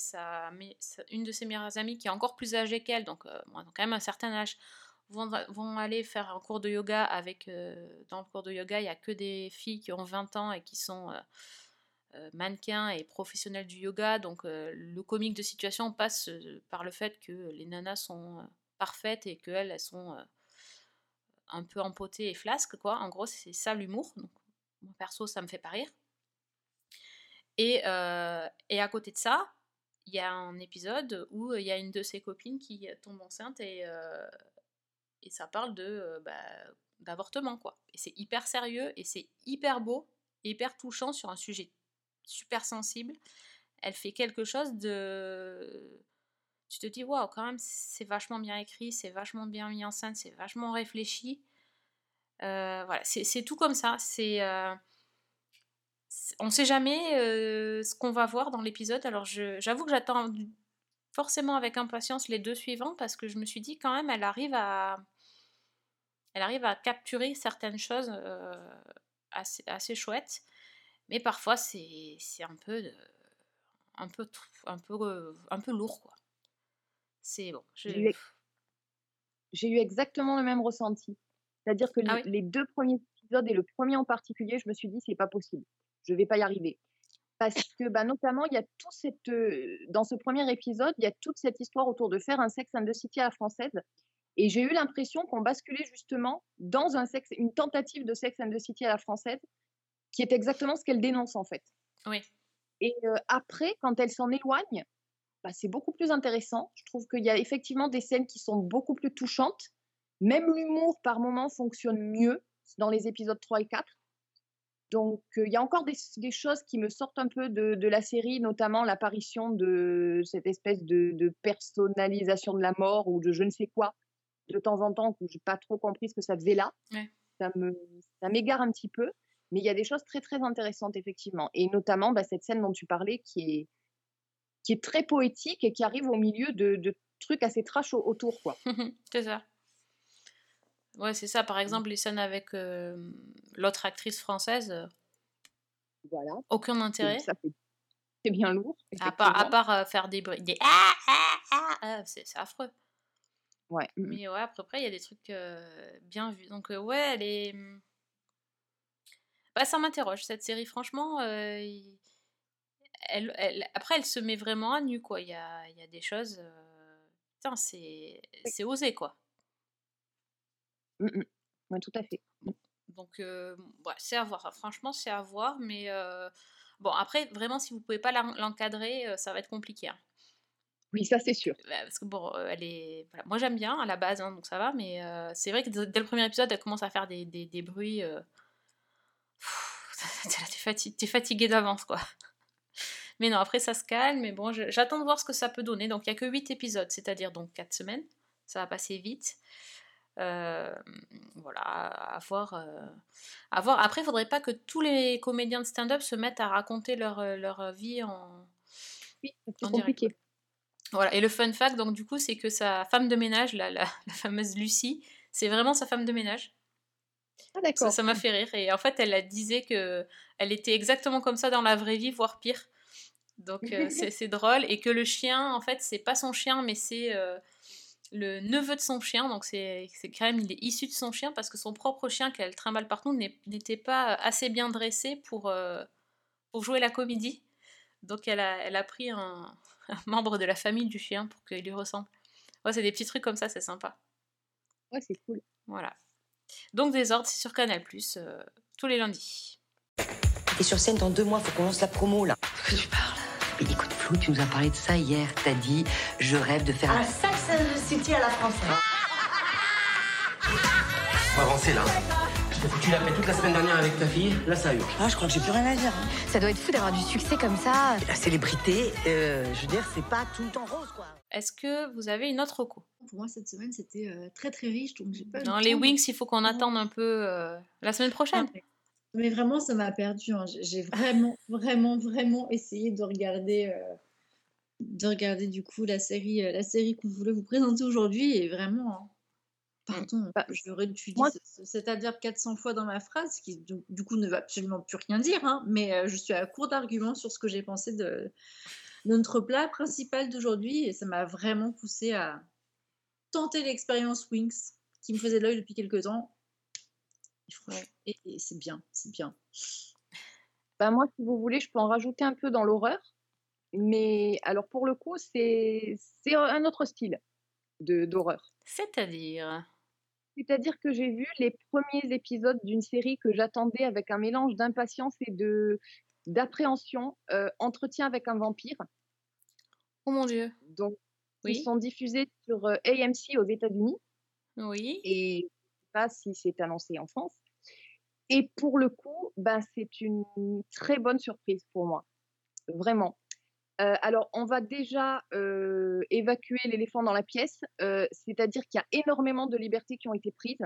une de ses meilleures amies, qui est encore plus âgée qu'elle, donc euh, quand même un certain âge, vont, aller faire un cours de yoga avec, euh, dans le cours de yoga, il n'y a que des filles qui ont 20 ans et qui sont mannequins et professionnels du yoga, donc le comique de situation passe par le fait que les nanas sont parfaites et qu'elles, elles sont... euh, un peu empotées et flasques, quoi. En gros, c'est ça l'humour. Donc, moi, perso, ça me fait pas rire. Et, euh, et à côté de ça, il y a un épisode où il y a une de ses copines qui tombe enceinte et, euh, ça parle euh, bah, d'avortement, quoi. Et c'est hyper sérieux et c'est hyper beau, hyper touchant sur un sujet super sensible. Elle fait quelque chose de tu te dis, waouh, quand même, c'est vachement bien écrit, c'est vachement bien mis en scène, c'est vachement réfléchi. Euh, voilà, c'est tout comme ça. C'est, euh, on sait jamais euh, ce qu'on va voir dans l'épisode. Alors, j'avoue que j'attends forcément avec impatience les deux suivants parce que je me suis dit, quand même, elle arrive à, elle arrive à capturer certaines choses assez, assez chouettes. Mais parfois, c'est un peu, un peu, un peu, un peu lourd, quoi. C'est bon. J'ai eu, exactement le même ressenti. C'est-à-dire que Ah oui? les deux premiers épisodes et le premier en particulier, je me suis dit, c'est pas possible. Je vais pas y arriver. Parce que, bah, notamment, il y a tout cette, euh, dans ce premier épisode, il y a toute cette histoire autour de faire un Sex and the City à la française. Et j'ai eu l'impression qu'on basculait justement dans un sexe, une tentative de Sex and the City à la française, qui est exactement ce qu'elle dénonce en fait. Oui. Et euh, après, quand elle s'en éloigne, bah, c'est beaucoup plus intéressant. Je trouve qu'il y a effectivement des scènes qui sont beaucoup plus touchantes. Même l'humour, par moments, fonctionne mieux dans les épisodes 3 et 4. Donc, euh, il y a encore des, des choses qui me sortent un peu de, de la série, notamment l'apparition de cette espèce de, de personnalisation de la mort ou de je ne sais quoi, de temps en temps, où je n'ai pas trop compris ce que ça faisait là. Ouais. Ça me, ça m'égare un petit peu. Mais il y a des choses très, très intéressantes, effectivement. Et notamment, bah, cette scène dont tu parlais, qui est, qui est très poétique et qui arrive au milieu de, de trucs assez trash au- autour, quoi. c'est ça. Ouais, c'est ça. Par exemple, les scènes avec euh, l'autre actrice française, euh, Voilà. aucun intérêt. ça fait- C'est bien lourd. À part, à part euh, faire des bruits, des ah, ah, ah, c'est affreux. Ouais. mm, mm. Mais ouais, après, il y a des trucs euh, bien vus. Donc, ouais, elle est. Bah, ça m'interroge, cette série, franchement. il- elle, elle- Après, elle se met vraiment à nu, quoi. Il y a, il y a des choses. euh, Putain, c'est c'est osé, quoi. Mm, mm. Ouais, tout à fait. Mm. Donc, euh, ouais, c'est à voir. Franchement, c'est à voir. Mais euh, bon, après, vraiment, si vous pouvez pas l'en- l'encadrer, euh, ça va être compliqué. hein. Oui, ça c'est sûr. Bah, Parce que bon, elle est. voilà. Moi, j'aime bien à la base, hein, donc ça va. Mais euh, c'est vrai que dès le premier épisode, elle commence à faire des, des, des bruits. euh, T'es là, t'es fati- t'es fatigué d'avance, quoi. Mais non, après, ça se calme. Mais bon, j'attends de voir ce que ça peut donner. Donc, il n'y a que 8 épisodes, c'est-à-dire donc 4 semaines. Ça va passer vite. Euh, voilà, à voir, euh, à voir. Après, il faudrait pas que tous les comédiens de stand-up se mettent à raconter leur, euh, leur vie en, Oui, c'est en direct. compliqué. Voilà, et le fun fact, donc du coup, c'est que sa femme de ménage, la, la, la fameuse Lucie, c'est vraiment sa femme de ménage. Ah, Ça d'accord. ça m'a fait rire. Et en fait, elle a disait que elle était exactement comme ça dans la vraie vie, voire pire. Donc euh, c'est drôle. Et que le chien, en fait, c'est pas son chien, mais c'est euh, le neveu de son chien. Donc c'est c'est quand même, il est issu de son chien parce que son propre chien qu'elle trimballe partout n'était pas assez bien dressé pour, euh, pour jouer la comédie. Donc elle a, elle a pris un, un membre de la famille du chien pour qu'il lui ressemble. Ouais, c'est des petits trucs comme ça, c'est sympa. Ouais, c'est cool. Voilà. Donc Désordre, c'est sur Canal+, euh, tous les lundis. Et sur scène, dans deux mois, faut qu'on lance la promo, là. De quoi tu parles? Écoute, Flo, tu nous as parlé de ça hier. T'as dit, je rêve de faire... Un Sex and the City à la française. Faut avancer là. Je t'ai foutu la paix toute la semaine dernière avec ta fille. Là, ça urge. Ah, je crois que j'ai plus rien à dire. hein. Ça doit être fou d'avoir du succès comme ça. La célébrité, euh, je veux dire, c'est pas tout le temps rose, quoi. Est-ce que vous avez une autre reco? Pour moi, cette semaine, c'était euh, très très riche, donc j'ai pas eu le Dans les temps de- Wings, il faut qu'on attende un peu euh, la semaine prochaine. Mais vraiment, ça m'a perdu. hein. J'ai- vraiment, vraiment, vraiment essayé de regarder, euh, de regarder du coup la série, euh, la série qu'on voulait vous présenter aujourd'hui, et vraiment, hein, pardon, Bah, je réutilise moi- cet adverbe 400 fois dans ma phrase, qui du, du coup ne va absolument plus rien dire, hein, mais euh, je suis à court d'arguments sur ce que j'ai pensé de, de notre plat principal d'aujourd'hui, et ça m'a vraiment poussé à tenter l'expérience Wings, qui me faisait de l'œil depuis quelques temps. Et, franchement- et- et c'est bien, c'est bien. Ben moi, si vous voulez, je peux en rajouter un peu dans l'horreur. Mais alors, pour le coup, c'est c'est un autre style de d'horreur. C'est-à-dire? C'est-à-dire que j'ai vu les premiers épisodes d'une série que j'attendais avec un mélange d'impatience et de d'appréhension, euh, Entretien avec un vampire. Oh mon dieu. Donc, Oui. ils sont diffusés sur euh, AMC aux États-Unis. Oui. Et si c'est annoncé en France. Et pour le coup, ben, c'est une très bonne surprise pour moi. Vraiment. Euh, alors, on va déjà euh, évacuer l'éléphant dans la pièce, euh, c'est-à-dire qu'il y a énormément de libertés qui ont été prises.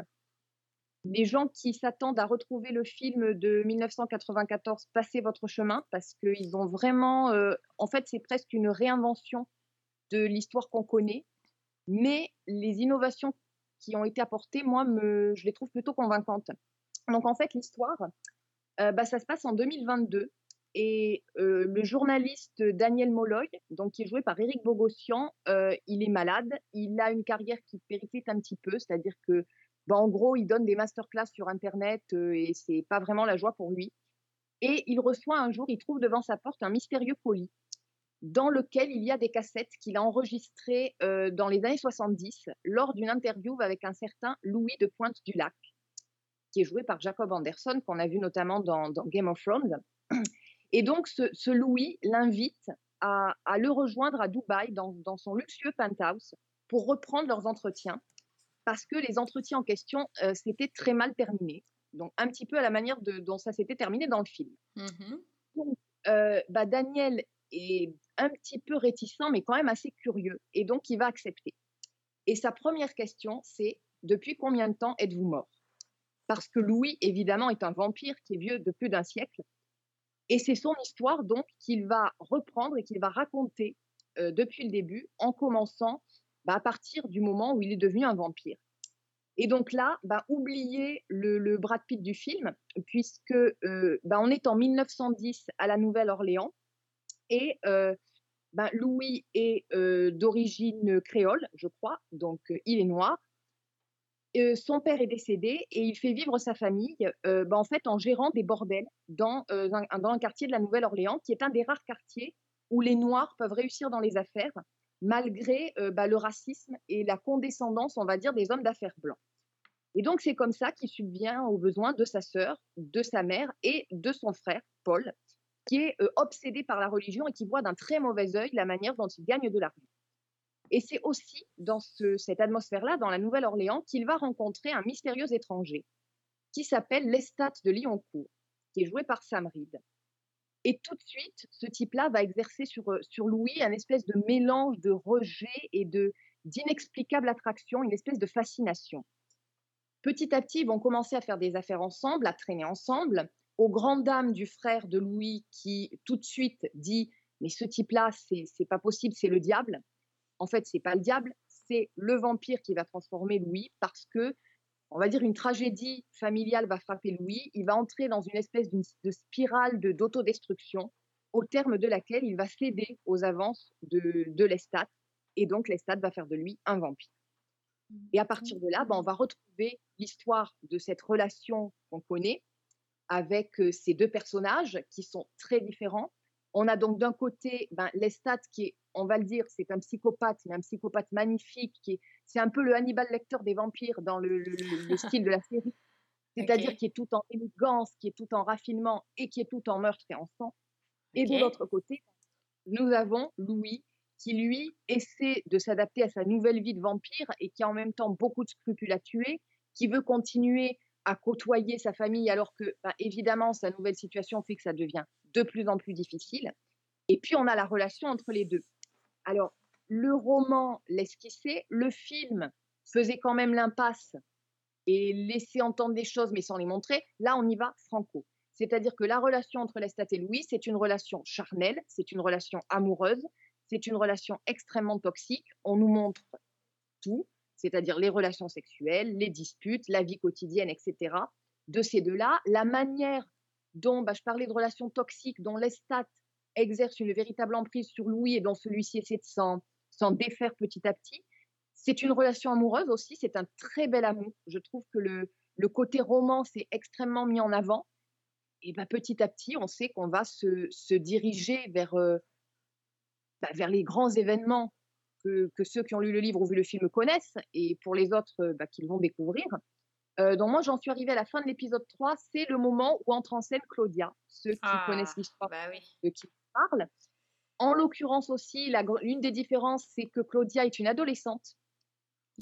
Les gens qui s'attendent à retrouver le film de 1994, passez votre chemin, parce qu'ils ont vraiment... en fait, c'est presque une réinvention de l'histoire qu'on connaît, mais les innovations qui ont été apportées, moi, je les trouve plutôt convaincantes. Donc, en fait, l'histoire, euh, bah, ça se passe en 2022 et euh, le journaliste Daniel Molloy, donc qui est joué par Eric Bogossian, euh, il est malade, il a une carrière qui périclite un petit peu, c'est-à-dire que, bah, en gros, il donne des masterclass sur Internet et c'est pas vraiment la joie pour lui. Et il reçoit un jour, il trouve devant sa porte un mystérieux colis dans lequel il y a des cassettes qu'il a enregistrées euh, dans les années 70 lors d'une interview avec un certain Louis de Pointe-du-Lac, qui est joué par Jacob Anderson, qu'on a vu notamment dans, dans Game of Thrones. Et donc, ce, ce Louis l'invite à, à le rejoindre à Dubaï, dans, dans son luxueux penthouse, pour reprendre leurs entretiens, parce que les entretiens en question euh, s'étaient très mal terminés. Donc, un petit peu à la manière de, dont ça s'était terminé dans le film. Mhm. Donc, euh, bah, Daniel est un petit peu réticent, mais quand même assez curieux. Et donc, il va accepter. Et sa première question, c'est Depuis combien de temps êtes-vous mort? Parce que Louis, évidemment, est un vampire qui est vieux de plus d'un siècle. Et c'est son histoire, donc, qu'il va reprendre et qu'il va raconter euh, depuis le début, en commençant bah, à partir du moment où il est devenu un vampire. Et donc là, bah, oubliez le, le Brad Pitt du film, puisque euh, bah, on est en 1910 à la Nouvelle-Orléans et euh, bah, Louis est euh, d'origine créole, je crois, donc euh, il est noir. Euh, son père est décédé et il fait vivre sa famille euh, bah, en fait en gérant des bordels dans, euh, un, quartier de la Nouvelle-Orléans qui est un des rares quartiers où les noirs peuvent réussir dans les affaires malgré euh, bah, le racisme et la condescendance, on va dire, des hommes d'affaires blancs. Et donc, c'est comme ça qu'il subvient aux besoins de sa sœur, de sa mère et de son frère, Paul, qui est euh, obsédé par la religion et qui voit d'un très mauvais œil la manière dont il gagne de l'argent. Et c'est aussi dans ce- cette atmosphère-là, dans la Nouvelle-Orléans, qu'il va rencontrer un mystérieux étranger qui s'appelle Lestat de Lyoncourt, qui est joué par Sam Reed. Et tout de suite, ce type-là va exercer sur, euh, sur Louis un espèce de mélange de rejet et de d'inexplicable attraction, une espèce de fascination. Petit à petit, ils vont commencer à faire des affaires ensemble, à traîner ensemble, aux grandes dames du frère de Louis qui tout de suite dit mais ce type-là, c'est c'est pas possible, c'est le diable. En fait, c'est pas le diable, c'est le vampire qui va transformer Louis parce que on va dire une tragédie familiale va frapper Louis, il va entrer dans une espèce de spirale de d'autodestruction au terme de laquelle il va céder aux avances de, de Lestat et donc Lestat va faire de lui un vampire. Et à partir de là, ben, on va retrouver l'histoire de cette relation qu'on connaît avec ces deux personnages qui sont très différents. On a donc d'un côté ben, Lestat qui est, on va le dire, c'est un psychopathe, mais un psychopathe magnifique, qui est, c'est un peu le Hannibal Lecter des vampires dans le, le- le- le style de la série. C'est-à-dire qui est tout en élégance, qui est tout en raffinement et qui est tout en meurtre et en sang. Et de l'autre côté, nous avons Louis qui, lui, essaie de s'adapter à sa nouvelle vie de vampire et qui a en même temps beaucoup de scrupules à tuer, qui veut continuer à côtoyer sa famille alors que, ben, évidemment, sa nouvelle situation fait que ça devient de plus en plus difficile. Et puis, on a la relation entre les deux. Alors, le roman l'esquissait, le film faisait quand même l'impasse et laissait entendre des choses mais sans les montrer. Là, on y va franco. C'est-à-dire que la relation entre Lestat et Louis, c'est une relation charnelle, c'est une relation amoureuse, c'est une relation extrêmement toxique. On nous montre tout. C'est-à-dire les relations sexuelles, les disputes, la vie quotidienne, etc. de ces deux-là, la manière dont, bah, je parlais de relations toxiques, dont Lestat exerce une véritable emprise sur Louis et dont celui-ci essaie de s'en, s'en défaire petit à petit. C'est une relation amoureuse aussi, c'est un très bel amour. Je trouve que le, le côté romance est extrêmement mis en avant. Et bah, petit à petit, on sait qu'on va se, se diriger vers, euh, bah, vers les grands événements que, que, ceux qui ont lu le livre ou vu le film connaissent, et pour les autres, euh, bah, qu'ils vont découvrir. Euh, donc moi, j'en suis arrivée à la fin de l'épisode 3, c'est le moment où entre en scène Claudia, ceux qui Ah, connaissent l'histoire bah oui. de qui parle. En l'occurrence aussi, l'une des différences, c'est que Claudia est une adolescente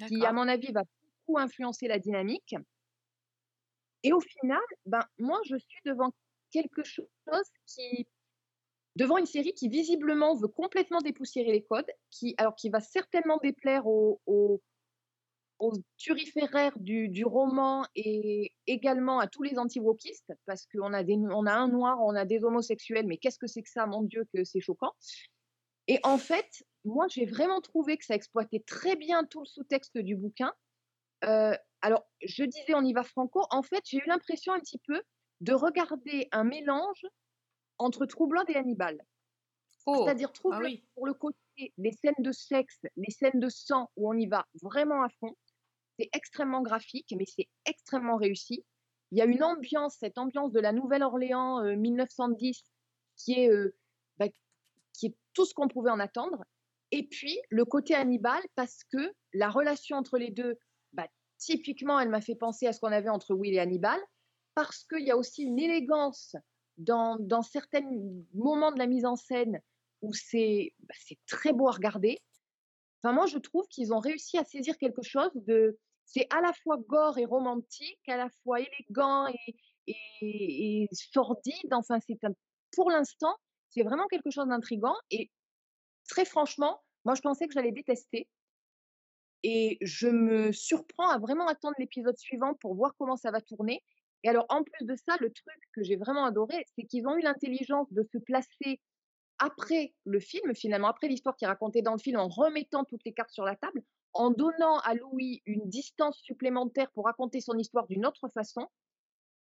qui, à mon avis, va beaucoup influencer la dynamique. Et au final, ben, moi, je suis devant quelque chose qui, devant une série qui visiblement veut complètement dépoussiérer les codes, qui, alors qui va certainement déplaire aux, aux, turiféraires du, roman et également à tous les anti-wokistes, parce qu'on a, a un noir, on a des homosexuels, mais qu'est-ce que c'est que ça, mon Dieu, que c'est choquant. Et en fait, moi, j'ai vraiment trouvé que ça exploitait très bien tout le sous-texte du bouquin. Euh, alors, je disais, on y va franco. En fait, j'ai eu l'impression un petit peu de regarder un mélange entre Blood et Hannibal. Oh, C'est-à-dire ah oui. pour le côté, les scènes de sexe, les scènes de sang, où on y va vraiment à fond. C'est extrêmement graphique, mais c'est extrêmement réussi. Il y a une ambiance, cette ambiance de la Nouvelle-Orléans euh, 1910, qui est, euh, bah, qui est tout ce qu'on pouvait en attendre. Et puis, le côté Hannibal, parce que la relation entre les deux, bah, typiquement, elle m'a fait penser à ce qu'on avait entre Will et Hannibal, parce qu'il y a aussi une élégance dans, certains moments de la mise en scène où c'est bah, c'est très beau à regarder. Enfin, moi, je trouve qu'ils ont réussi à saisir quelque chose de. C'est à la fois gore et romantique, à la fois élégant et, et, sordide. Enfin, c'est pour l'instant, c'est vraiment quelque chose d'intrigant. Et très franchement, moi, je pensais que j'allais détester. Et je me surprends à vraiment attendre l'épisode suivant pour voir comment ça va tourner. Et alors, en plus de ça, le truc que j'ai vraiment adoré, c'est qu'ils ont eu l'intelligence de se placer après le film, finalement, après l'histoire qui est racontée dans le film, en remettant toutes les cartes sur la table, en donnant à Louis une distance supplémentaire pour raconter son histoire d'une autre façon.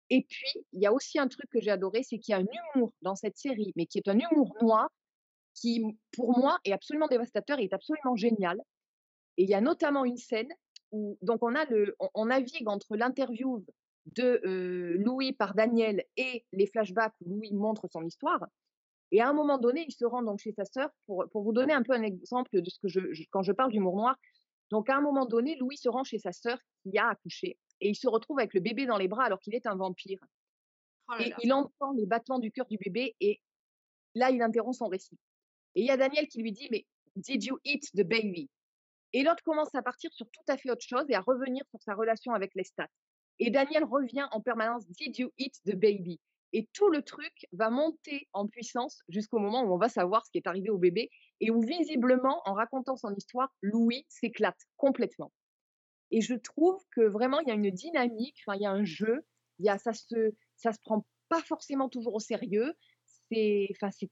Et puis, il y a aussi un truc que j'ai adoré, c'est qu'il y a un humour dans cette série, mais qui est un humour noir, qui, pour moi, est absolument dévastateur et est absolument génial. Et il y a notamment une scène où, donc, on, a le, on, on navigue entre l'interview de euh, Louis par Daniel et les flashbacks où Louis montre son histoire. Et à un moment donné, il se rend donc chez sa sœur pour, pour vous donner un peu un exemple de ce que je, je quand je parle d'humour noir. Donc à un moment donné, Louis se rend chez sa sœur qui a accouché et il se retrouve avec le bébé dans les bras alors qu'il est un vampire. Oh là et là. il entend les battements du cœur du bébé et là, il interrompt son récit. Et il y a Daniel qui lui dit Mais did you eat the baby? Et l'autre commence à partir sur tout à fait autre chose et à revenir sur sa relation avec Lestat. Et Daniel revient en permanence Did you eat the baby? Et tout le truc va monter en puissance jusqu'au moment où on va savoir ce qui est arrivé au bébé et où visiblement, en racontant son histoire, Louis s'éclate complètement. Et je trouve que vraiment, il y a une dynamique, il y a un jeu, y a, ça se, ça se prend pas forcément toujours au sérieux. C'est, c'est,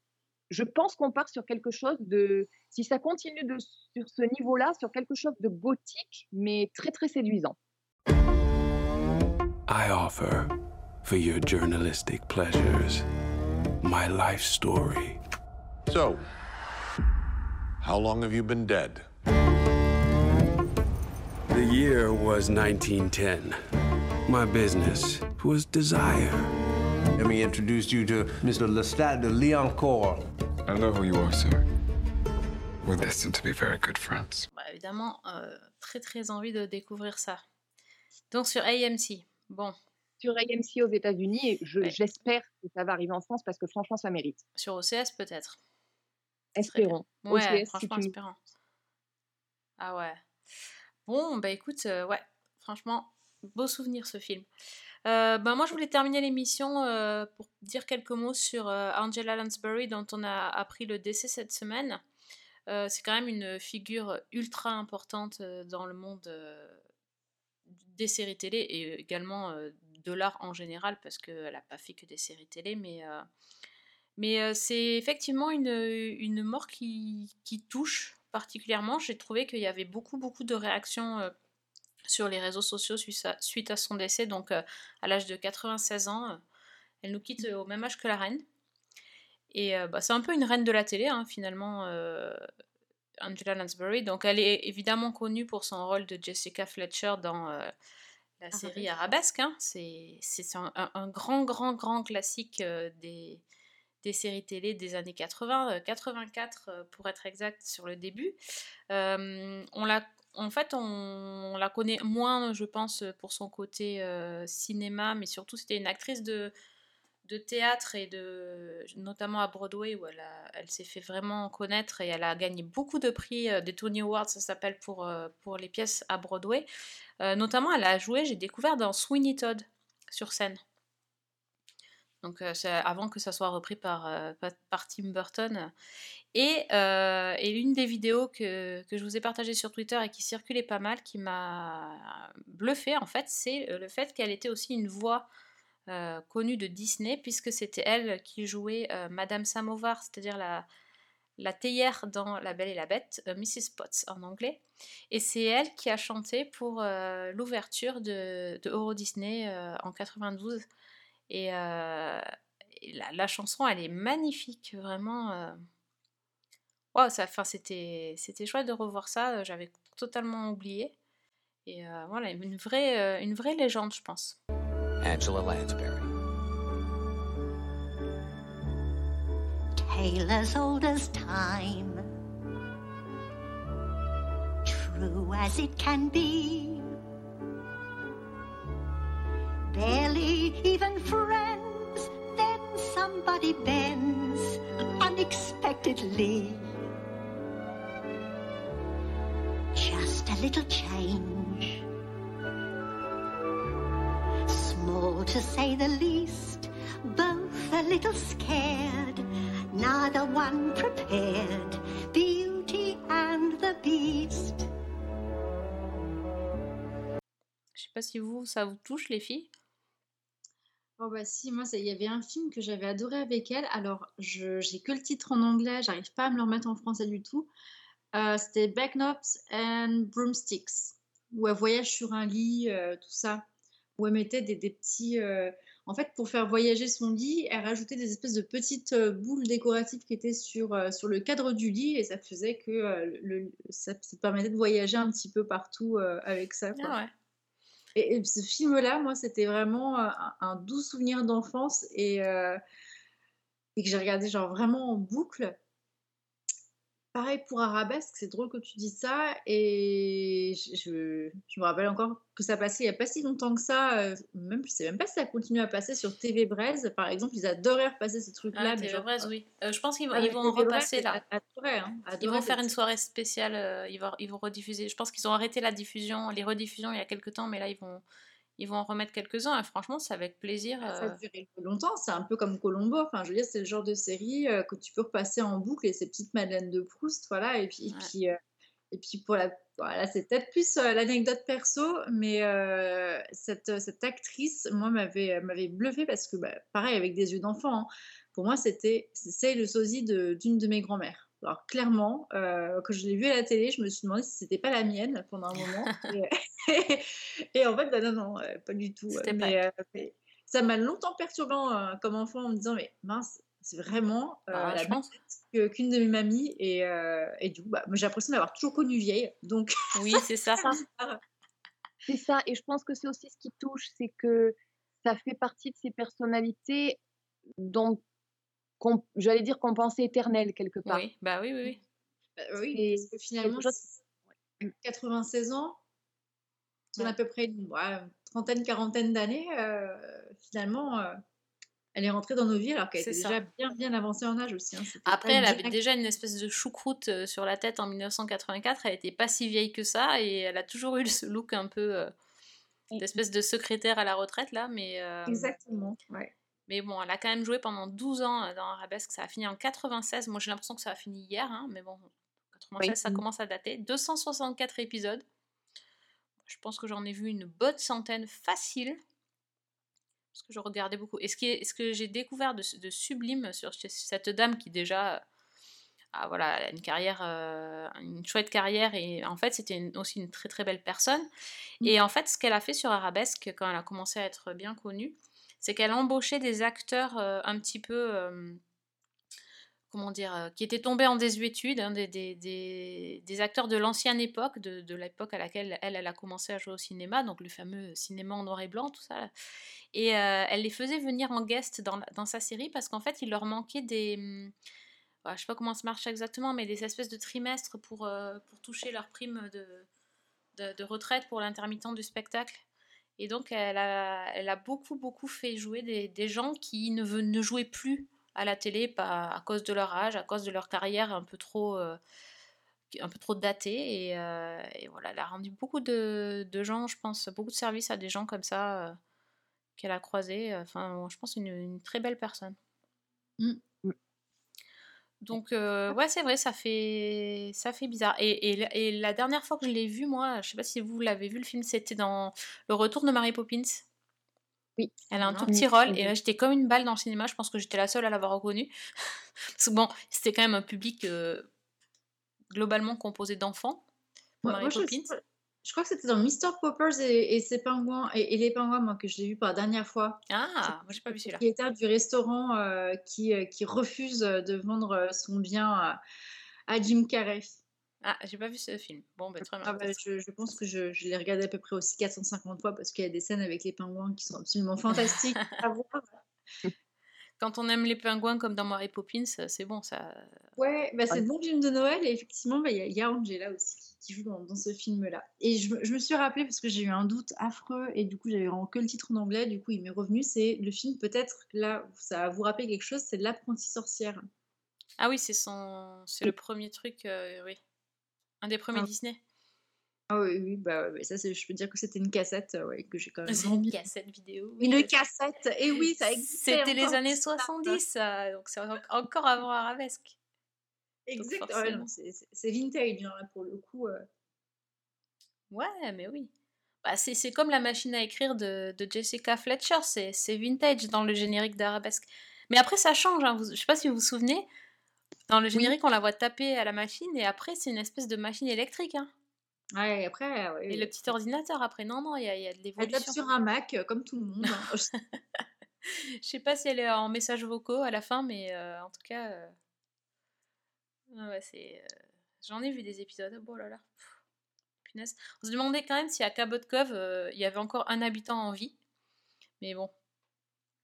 je pense qu'on part sur quelque chose de, si ça continue de, sur ce niveau-là, sur quelque chose de gothique, mais très très séduisant. I offer, for your journalistic pleasures, my life story. So, how long have you been dead? The year was 1910. My business was desire. Let me introduce you to Mr. Lestat de Liancourt. I know who you are, sir. We're destined to be very good friends. Bah, évidemment, euh, très très envie de découvrir ça. Donc sur AMC, bon. Sur AMC aux États-Unis, et je- j'espère que ça va arriver en France parce que franchement, ça mérite. Sur OCS peut-être. Espérons. Ouais, OCS, si franchement, tu- espérons. Ah ouais. Bon, bah écoute, euh, ouais, franchement, beau souvenir ce film. Euh, bah, moi, je voulais terminer l'émission euh, pour dire quelques mots sur euh, Angela Lansbury, dont on a appris le décès cette semaine. C'est quand même une figure ultra importante dans le monde des séries télé et également euh, de l'art en général, parce qu'elle n'a pas fait que des séries télé, mais, euh, mais euh, c'est effectivement une, une mort qui, qui touche particulièrement. J'ai trouvé qu'il y avait beaucoup, beaucoup de réactions euh, sur les réseaux sociaux suite à, son décès. Donc, euh, à l'âge de 96 ans, euh, elle nous quitte euh, au même âge que la reine. Et euh, bah, c'est un peu une reine de la télé, hein, finalement, euh, Angela Lansbury. Donc, elle est évidemment connue pour son rôle de Jessica Fletcher dans euh, la série Arabesque. hein. C'est un, grand, grand, grand classique euh, des, des séries télé des années 80, euh, 84 euh, pour être exact sur le début. On la, en fait, on, on la connaît moins, je pense, pour son côté euh, cinéma, mais surtout c'était une actrice de, de théâtre et de notamment à Broadway où elle, elle s'est fait vraiment connaître et elle a gagné beaucoup de prix euh, des Tony Awards, ça s'appelle pour, euh, pour les pièces à Broadway. Euh, notamment, elle a joué, j'ai découvert dans Sweeney Todd sur scène. Donc avant que ça soit repris par, par, Tim Burton. Et, et l'une des vidéos que, que je vous ai partagées sur Twitter et qui circulait pas mal, qui m'a bluffé en fait, c'est le fait qu'elle était aussi une voix euh, connue de Disney, puisque c'était elle qui jouait euh, Madame Samovar, c'est-à-dire la, la théière dans La Belle et la Bête, euh, Mrs. Potts en anglais. Et c'est elle qui a chanté pour l'ouverture de, Euro Disney en 92. Et, la, chanson, elle est magnifique, vraiment. Wow, ça, c'était, c'était chouette de revoir ça, j'avais totalement oublié. Et voilà, une vraie, une vraie légende, je pense. Angela Lansbury. tale as old as time. True as it can be. Barely even friends, then somebody bends unexpectedly. Just a little change. Small to say the least, both a little scared, neither one prepared. Beauty and the Beast. Je sais pas si vous, ça vous touche, les filles. Oh bah si, moi il y avait un film que j'avais adoré avec elle. Alors j'ai que le titre en anglais, j'arrive pas à me le remettre en français du tout. Euh, c'était Backnops and Broomsticks, où elle voyage sur un lit, euh, tout ça, où elle mettait des, des petits. euh, En fait, pour faire voyager son lit, elle rajoutait des espèces de petites euh, boules décoratives qui étaient sur, euh, sur le cadre du lit et ça faisait que euh, le, ça, ça permettait de voyager un petit peu partout avec ça. quoi. Ah ouais. Et, et ce film-là, moi, c'était vraiment un, un doux souvenir d'enfance et, et que j'ai regardé genre vraiment en boucle. Pareil pour Arabesque, c'est drôle que tu dis ça et je, me rappelle encore que ça passait il n'y a pas si longtemps que ça, euh, même je sais même pas si ça continue à passer sur TV Braise, par exemple, ils adoraient repasser trucs-là. Ah, mais TV genre, Braise, oui. Euh, je pense qu'ils vont, ils Braise, repasser là. hein, Ils adorait vont faire une soirée spéciale, euh, ils, vont, ils vont rediffuser. Je pense qu'ils ont arrêté la diffusion, les rediffusions il y a quelques temps, mais là ils vont, ils vont en remettre quelques-uns. Et franchement, c'est avec plaisir. Ah, Ça euh, a duré longtemps, c'est un peu comme Colombo. Enfin, je veux dire, c'est le genre de série euh, que tu peux repasser en boucle et ces petites Madeleines de Proust, voilà. Et puis, et puis, euh, et puis pour la, voilà, c'est peut-être plus euh, l'anecdote perso, mais cette, cette actrice, moi, m'avait m'avait bluffé parce que, bah, pareil, avec des yeux d'enfant, hein, pour moi, c'était c'est le sosie de- d'une de, mes grand-mères. Alors clairement, euh, quand je l'ai vue à la télé, je me suis demandé si c'était pas la mienne pendant un moment. et, et en fait, bah, non, non, euh, pas du tout. C'était Mais, pas euh, mais ça m'a longtemps perturbé euh, comme enfant en me disant, mais mince, c'est vraiment euh, Bah, la même qu'une de mes mamies. Et, euh, et du coup, bah, j'ai l'impression d'avoir toujours connu vieille. Donc, Oui, c'est ça. C'est ça, et je pense que c'est aussi ce qui touche, c'est que ça fait partie de ces personnalités dont, j'allais dire qu'on pensait éternelles quelque part. Oui, bah oui, oui, oui. Bah, oui, parce que finalement, quelque chose- c'est 96 ans, on a à peu près une ouais, trentaine, quarantaine d'années, euh, finalement, euh, elle est rentrée dans nos vies alors qu'elle était ça. déjà bien, bien avancée en âge aussi. hein. Après, elle avait déjà une espèce de choucroute euh, sur la tête en 1984. Elle était pas si vieille que ça et elle a toujours eu ce look un peu euh, d'espèce de secrétaire à la retraite là, mais euh, Exactement, ouais. Mais bon, elle a quand même joué pendant 12 ans euh, dans Arabesque. Ça a fini en 96. Moi, j'ai l'impression que ça a fini hier, hein, mais bon, 96, Oui. ça commence à dater. 264 épisodes. Je pense que j'en ai vu une bonne centaine facile. Parce que je regardais beaucoup. Et ce, qui est, ce que j'ai découvert de, de sublime sur cette dame qui déjà a voilà, une carrière, euh, une chouette carrière et en fait c'était aussi une très très belle personne. Et en fait ce qu'elle a fait sur Arabesque quand elle a commencé à être bien connue, c'est qu'elle embauchait des acteurs euh, un petit peu, euh, comment dire, euh, qui étaient tombés en désuétude, hein, des, acteurs de l'ancienne époque, de, l'époque à laquelle elle, a commencé à jouer au cinéma, donc le fameux cinéma en noir et blanc, tout ça. Et elle les faisait venir en guest dans, sa série parce qu'en fait il leur manquait des... hum, voilà, je sais pas comment ça marche exactement, mais des espèces de trimestres pour, toucher leur prime de retraite pour l'intermittent du spectacle. Et donc, elle a, beaucoup, beaucoup fait jouer des, gens qui ne, ne jouaient plus à la télé à cause de leur âge, à cause de leur carrière un peu trop, euh, un peu trop datée. Et, euh, et voilà, elle a rendu beaucoup de, de gens, je pense, beaucoup de services à des gens comme ça euh, qu'elle a croisés. Enfin, je pense une, une très belle personne. Mm. Donc, euh, ouais, c'est vrai, ça fait, ça fait bizarre. Et, et, la- et la dernière fois que je l'ai vu, moi, je sais pas si vous l'avez vu, le film, c'était dans Le Retour de Mary Poppins. Oui. Elle a un Ah, tout oui, petit rôle, et là, j'étais comme une balle dans le cinéma. Je pense que j'étais la seule à l'avoir reconnue. Parce que bon, c'était quand même un public euh, globalement composé d'enfants Moi- Mary moi, Poppins. je crois que c'était dans Mr. Poppers et, et ses pingouins et, et les pingouins moi que je l'ai vu pour la dernière fois. Ah, moi, j'ai pas vu celui-là. Qui était du restaurant euh, qui, euh, qui refuse de vendre euh, son bien à, à Jim Carrey. Ah, j'ai pas vu ce film. Bon, ben, très bien. Ah bah, je, je pense que je, je l'ai regardé à peu près aussi 450 fois parce qu'il y a des scènes avec les pingouins qui sont absolument fantastiques à voir. Quand on aime les pingouins comme dans Mary Poppins, c'est bon, ça. Ouais, bah, c'est le bon film de Noël et effectivement, bah, il y, a- il y a Angela aussi qui, qui joue dans, dans ce film-là. Et je, me- je me suis rappelé parce que j'ai eu un doute affreux et du coup, j'avais vraiment que le titre en anglais, du coup, il m'est revenu. C'est le film, peut-être, là, ça va vous rappeler quelque chose, c'est L'apprenti sorcière. Ah oui, c'est son, c'est le premier truc, euh, oui, un des premiers Ah. Disney. Ah oui, oui, bah ouais, ça, je peux dire que c'était une cassette, euh, ouais, que j'ai quand même. C'est une cassette vidéo. Une cassette, et oui, ça existait. C'était les années tout ça. 70, ça, donc c'est en- encore avant Arabesque. Exact, ouais, forcément. non, c'est vintage, hein, pour le coup. euh. Ouais, mais oui. Bah, c'est comme la machine à écrire de, de Jessica Fletcher, c'est c'est vintage dans le générique d'Arabesque. Mais après, ça change, hein, vous- je sais pas si vous vous souvenez, dans le générique, on la voit taper à la machine, et après, c'est une espèce de machine électrique. Hein. Ouais, après, ouais, Et le petit ordinateur, après, non, non, il y a, il y a de Elle tape l'évolution. sur un Mac, euh, comme tout le monde. hein. Je sais pas si elle est en messages vocaux à la fin, mais euh, en tout cas, euh, ah ouais, c'est. euh, J'en ai vu des épisodes. Oh là là, pff, punaise. On se demandait quand même si à euh, il y avait encore un habitant en vie, mais bon.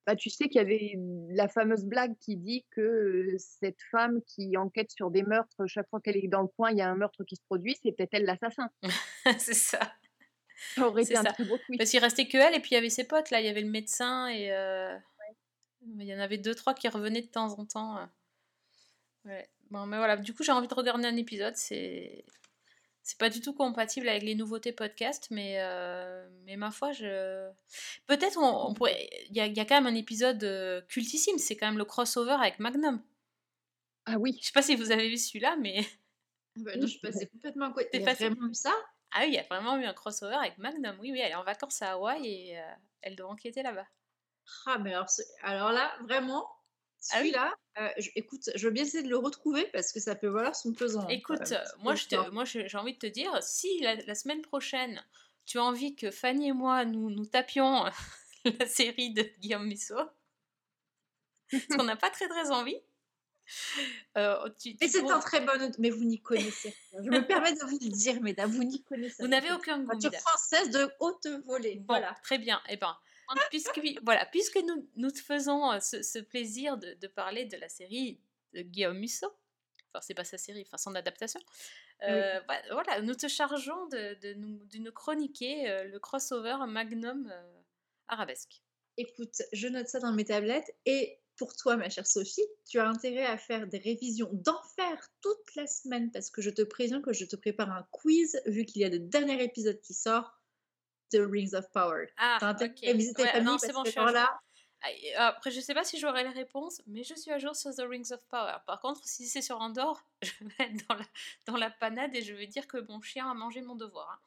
Bah, tu sais qu'il y avait la fameuse blague qui dit que cette femme qui enquête sur des meurtres, chaque fois qu'elle est dans le coin, il y a un meurtre qui se produit, c'est peut-être elle l'assassin. c'est ça. Ça aurait été un très beau tweet. Parce qu'il restait que elle et puis il y avait ses potes là. Il y avait le médecin et euh, il y en avait deux trois qui revenaient de temps en temps. euh. Ouais. Bon, mais voilà. Du coup, j'ai envie de regarder un épisode. C'est c'est pas du tout compatible avec les nouveautés podcast, mais euh, mais ma foi, je peut-être on, on pourrait. Il y a, y a quand même un épisode euh, cultissime. C'est quand même le crossover avec Magnum. Ah oui. Je sais pas si vous avez vu celui-là, mais Ah bah non, je suis passée complètement à côté. T'es vraiment eu ça ah oui, il y a vraiment eu un crossover avec Magnum. Oui, oui, elle est en vacances à Hawaï et euh, elle doit enquêter là-bas. Ah, mais alors, alors là, vraiment. Celui-là, euh, écoute, je veux bien essayer de le retrouver parce que ça peut valoir son pesant. hein, Écoute, euh, moi, je te- moi, je- j'ai envie de te dire, si la, la semaine prochaine, tu as envie que Fanny et moi, nous, nous tapions la série de Guillaume Musso, parce qu'on n'a pas très très envie, euh, tu, Mais c'est un très bon. Mais vous n'y connaissez rien. Je me permets de vous le dire, mesdames, vous n'y connaissez Vous n'avez aucun goût, mesdames. française de haute volée. Bon, Voilà. très bien. Eh ben, puisque, voilà, puisque nous, nous te faisons euh, ce, ce plaisir de, de parler de la série de Guillaume Musso, enfin, c'est pas sa série, enfin, son adaptation, euh, voilà, nous te chargeons de, de nous, de nous chroniquer euh, le crossover Magnum euh, Arabesque. Écoute, je note ça dans mes tablettes et pour toi, ma chère Sophie, tu as intérêt à faire des révisions d'enfer toute la semaine parce que je te préviens que je te prépare un quiz vu qu'il y a le dernier épisode qui sort de Rings of Power. Ah, T'as intérêt ok. tes Ouais, familles non, parce c'est bon, que je suis là, Ah, et Après, je sais pas si j'aurai les réponses, mais je suis à jour sur The Rings of Power. Par contre, si c'est sur Andorre, je vais être dans la, dans la panade et je vais dire que mon chien a mangé mon devoir. hein.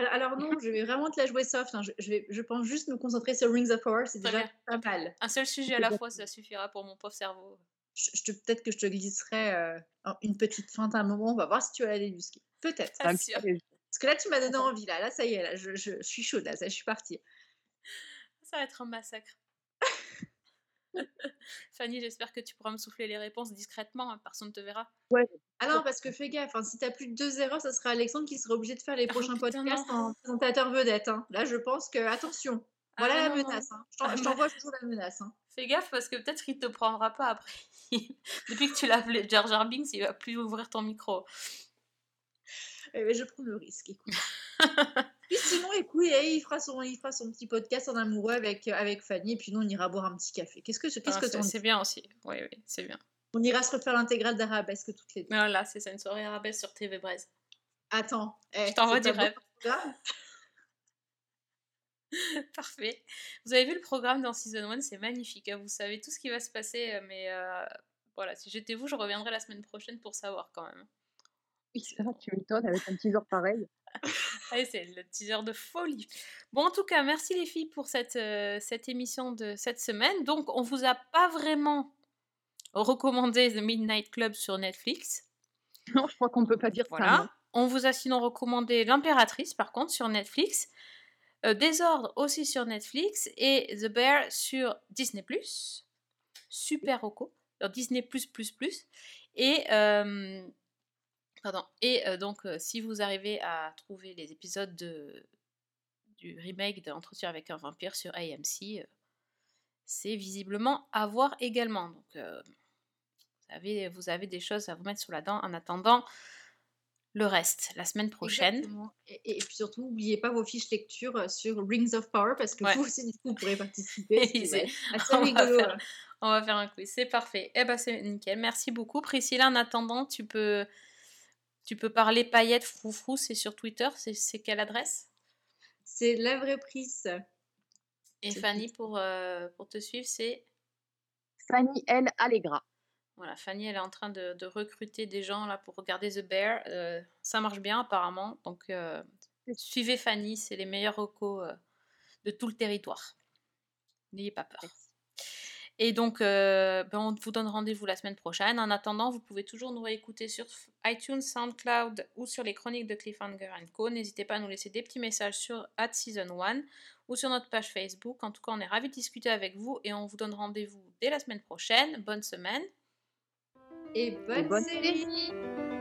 alors, alors non, je vais vraiment te la jouer soft. hein. Je, je vais, je pense juste me concentrer sur Rings of Power, c'est déjà bien. pas mal. Un seul sujet à la fois, ça suffira pour mon pauvre cerveau. je, je te- peut-être que je te glisserai euh, un- une petite feinte à un moment. On va voir si tu vas la débusquer. Peut-être. Parce que là, tu m'as donné envie. Là, là ça y est, là, je, je- je suis chaude. Là, ça, je suis partie. Ça va être un massacre. Fanny, j'espère que tu pourras me souffler les réponses discrètement, hein, personne ne te verra. Ouais. Ah non, parce que fais gaffe, hein, si t'as plus de deux erreurs, ça sera Alexandre qui sera obligé de faire les prochains Oh, putain, podcasts non. en présentateur vedette. hein. Là, je pense que, attention, voilà Ah, la non, non. menace. hein. Je Ah, t'envoie toujours la menace. Fais gaffe parce que peut-être qu'il te prendra pas après. Depuis que tu l'as appelé Jar Jar Binks, il va plus ouvrir ton micro. Eh ben, je prends le risque, écoute. Puis sinon, écoute, eh, il, fera son, il fera son petit podcast en amoureux avec, euh, avec Fanny, et puis nous, on ira boire un petit café. Qu'est-ce que, qu'est-ce Ah, que c'est- bien aussi. Oui, oui, c'est bien. On ira se refaire l'intégrale d'Arabesque toutes les deux. Voilà, c'est ça, une soirée arabesque sur TV Braise. Attends, eh, Je t'envoie du rêve. Parfait. Vous avez vu le programme dans Season 1, c'est magnifique. hein, Vous savez tout ce qui va se passer, euh, mais euh, voilà, si j'étais vous, je reviendrai la semaine prochaine pour savoir quand même. Tu m'étonnes avec un teaser pareil. C'est le teaser de folie. Bon, en tout cas, merci les filles pour cette, euh, cette émission de cette semaine. Donc, on vous a pas vraiment recommandé The Midnight Club sur Netflix. Non, je crois qu'on peut pas dire ça. non. On vous a sinon recommandé L'Impératrice, par contre, sur Netflix. Euh, Désordre aussi sur Netflix. Et The Bear sur Disney+. Super Rocco. Sur Disney+++. Et, euh, pardon. Et euh, donc, euh, si vous arrivez à trouver les épisodes de, du remake d'Entretien avec un vampire sur AMC, euh, c'est visiblement à voir également. Donc, vous, avez, vous avez des choses à vous mettre sur la dent en attendant le reste la semaine prochaine. Et, puis surtout, n'oubliez pas vos fiches lecture sur Rings of Power parce que Ouais. vous aussi, du coup, vous pourrez participer. C'est- assez on, va rigolo. faire, hein. on va faire un quiz, c'est parfait. Eh ben c'est nickel, merci beaucoup. Priscilla, en attendant, tu peux, tu peux parler paillettes, froufrou, c'est sur Twitter, c'est quelle adresse? C'est la vraie prise. Et Fanny, pour, euh, pour te suivre, c'est... Fanny L. Allegra. Voilà, Fanny, elle est en train de, de recruter des gens là pour regarder The Bear. Euh, ça marche bien apparemment, donc euh, suivez Fanny, c'est les meilleurs recos euh, de tout le territoire. N'ayez pas peur. Et donc, euh, ben, on vous donne rendez-vous la semaine prochaine. En attendant, vous pouvez toujours nous réécouter sur iTunes, SoundCloud ou sur les chroniques de Cliffhanger Co. N'hésitez pas à nous laisser des petits messages sur at Season 1 ou sur notre page Facebook. En tout cas, on est ravis de discuter avec vous et on vous donne rendez-vous dès la semaine prochaine. Bonne semaine. Et bonne, bonne série. série.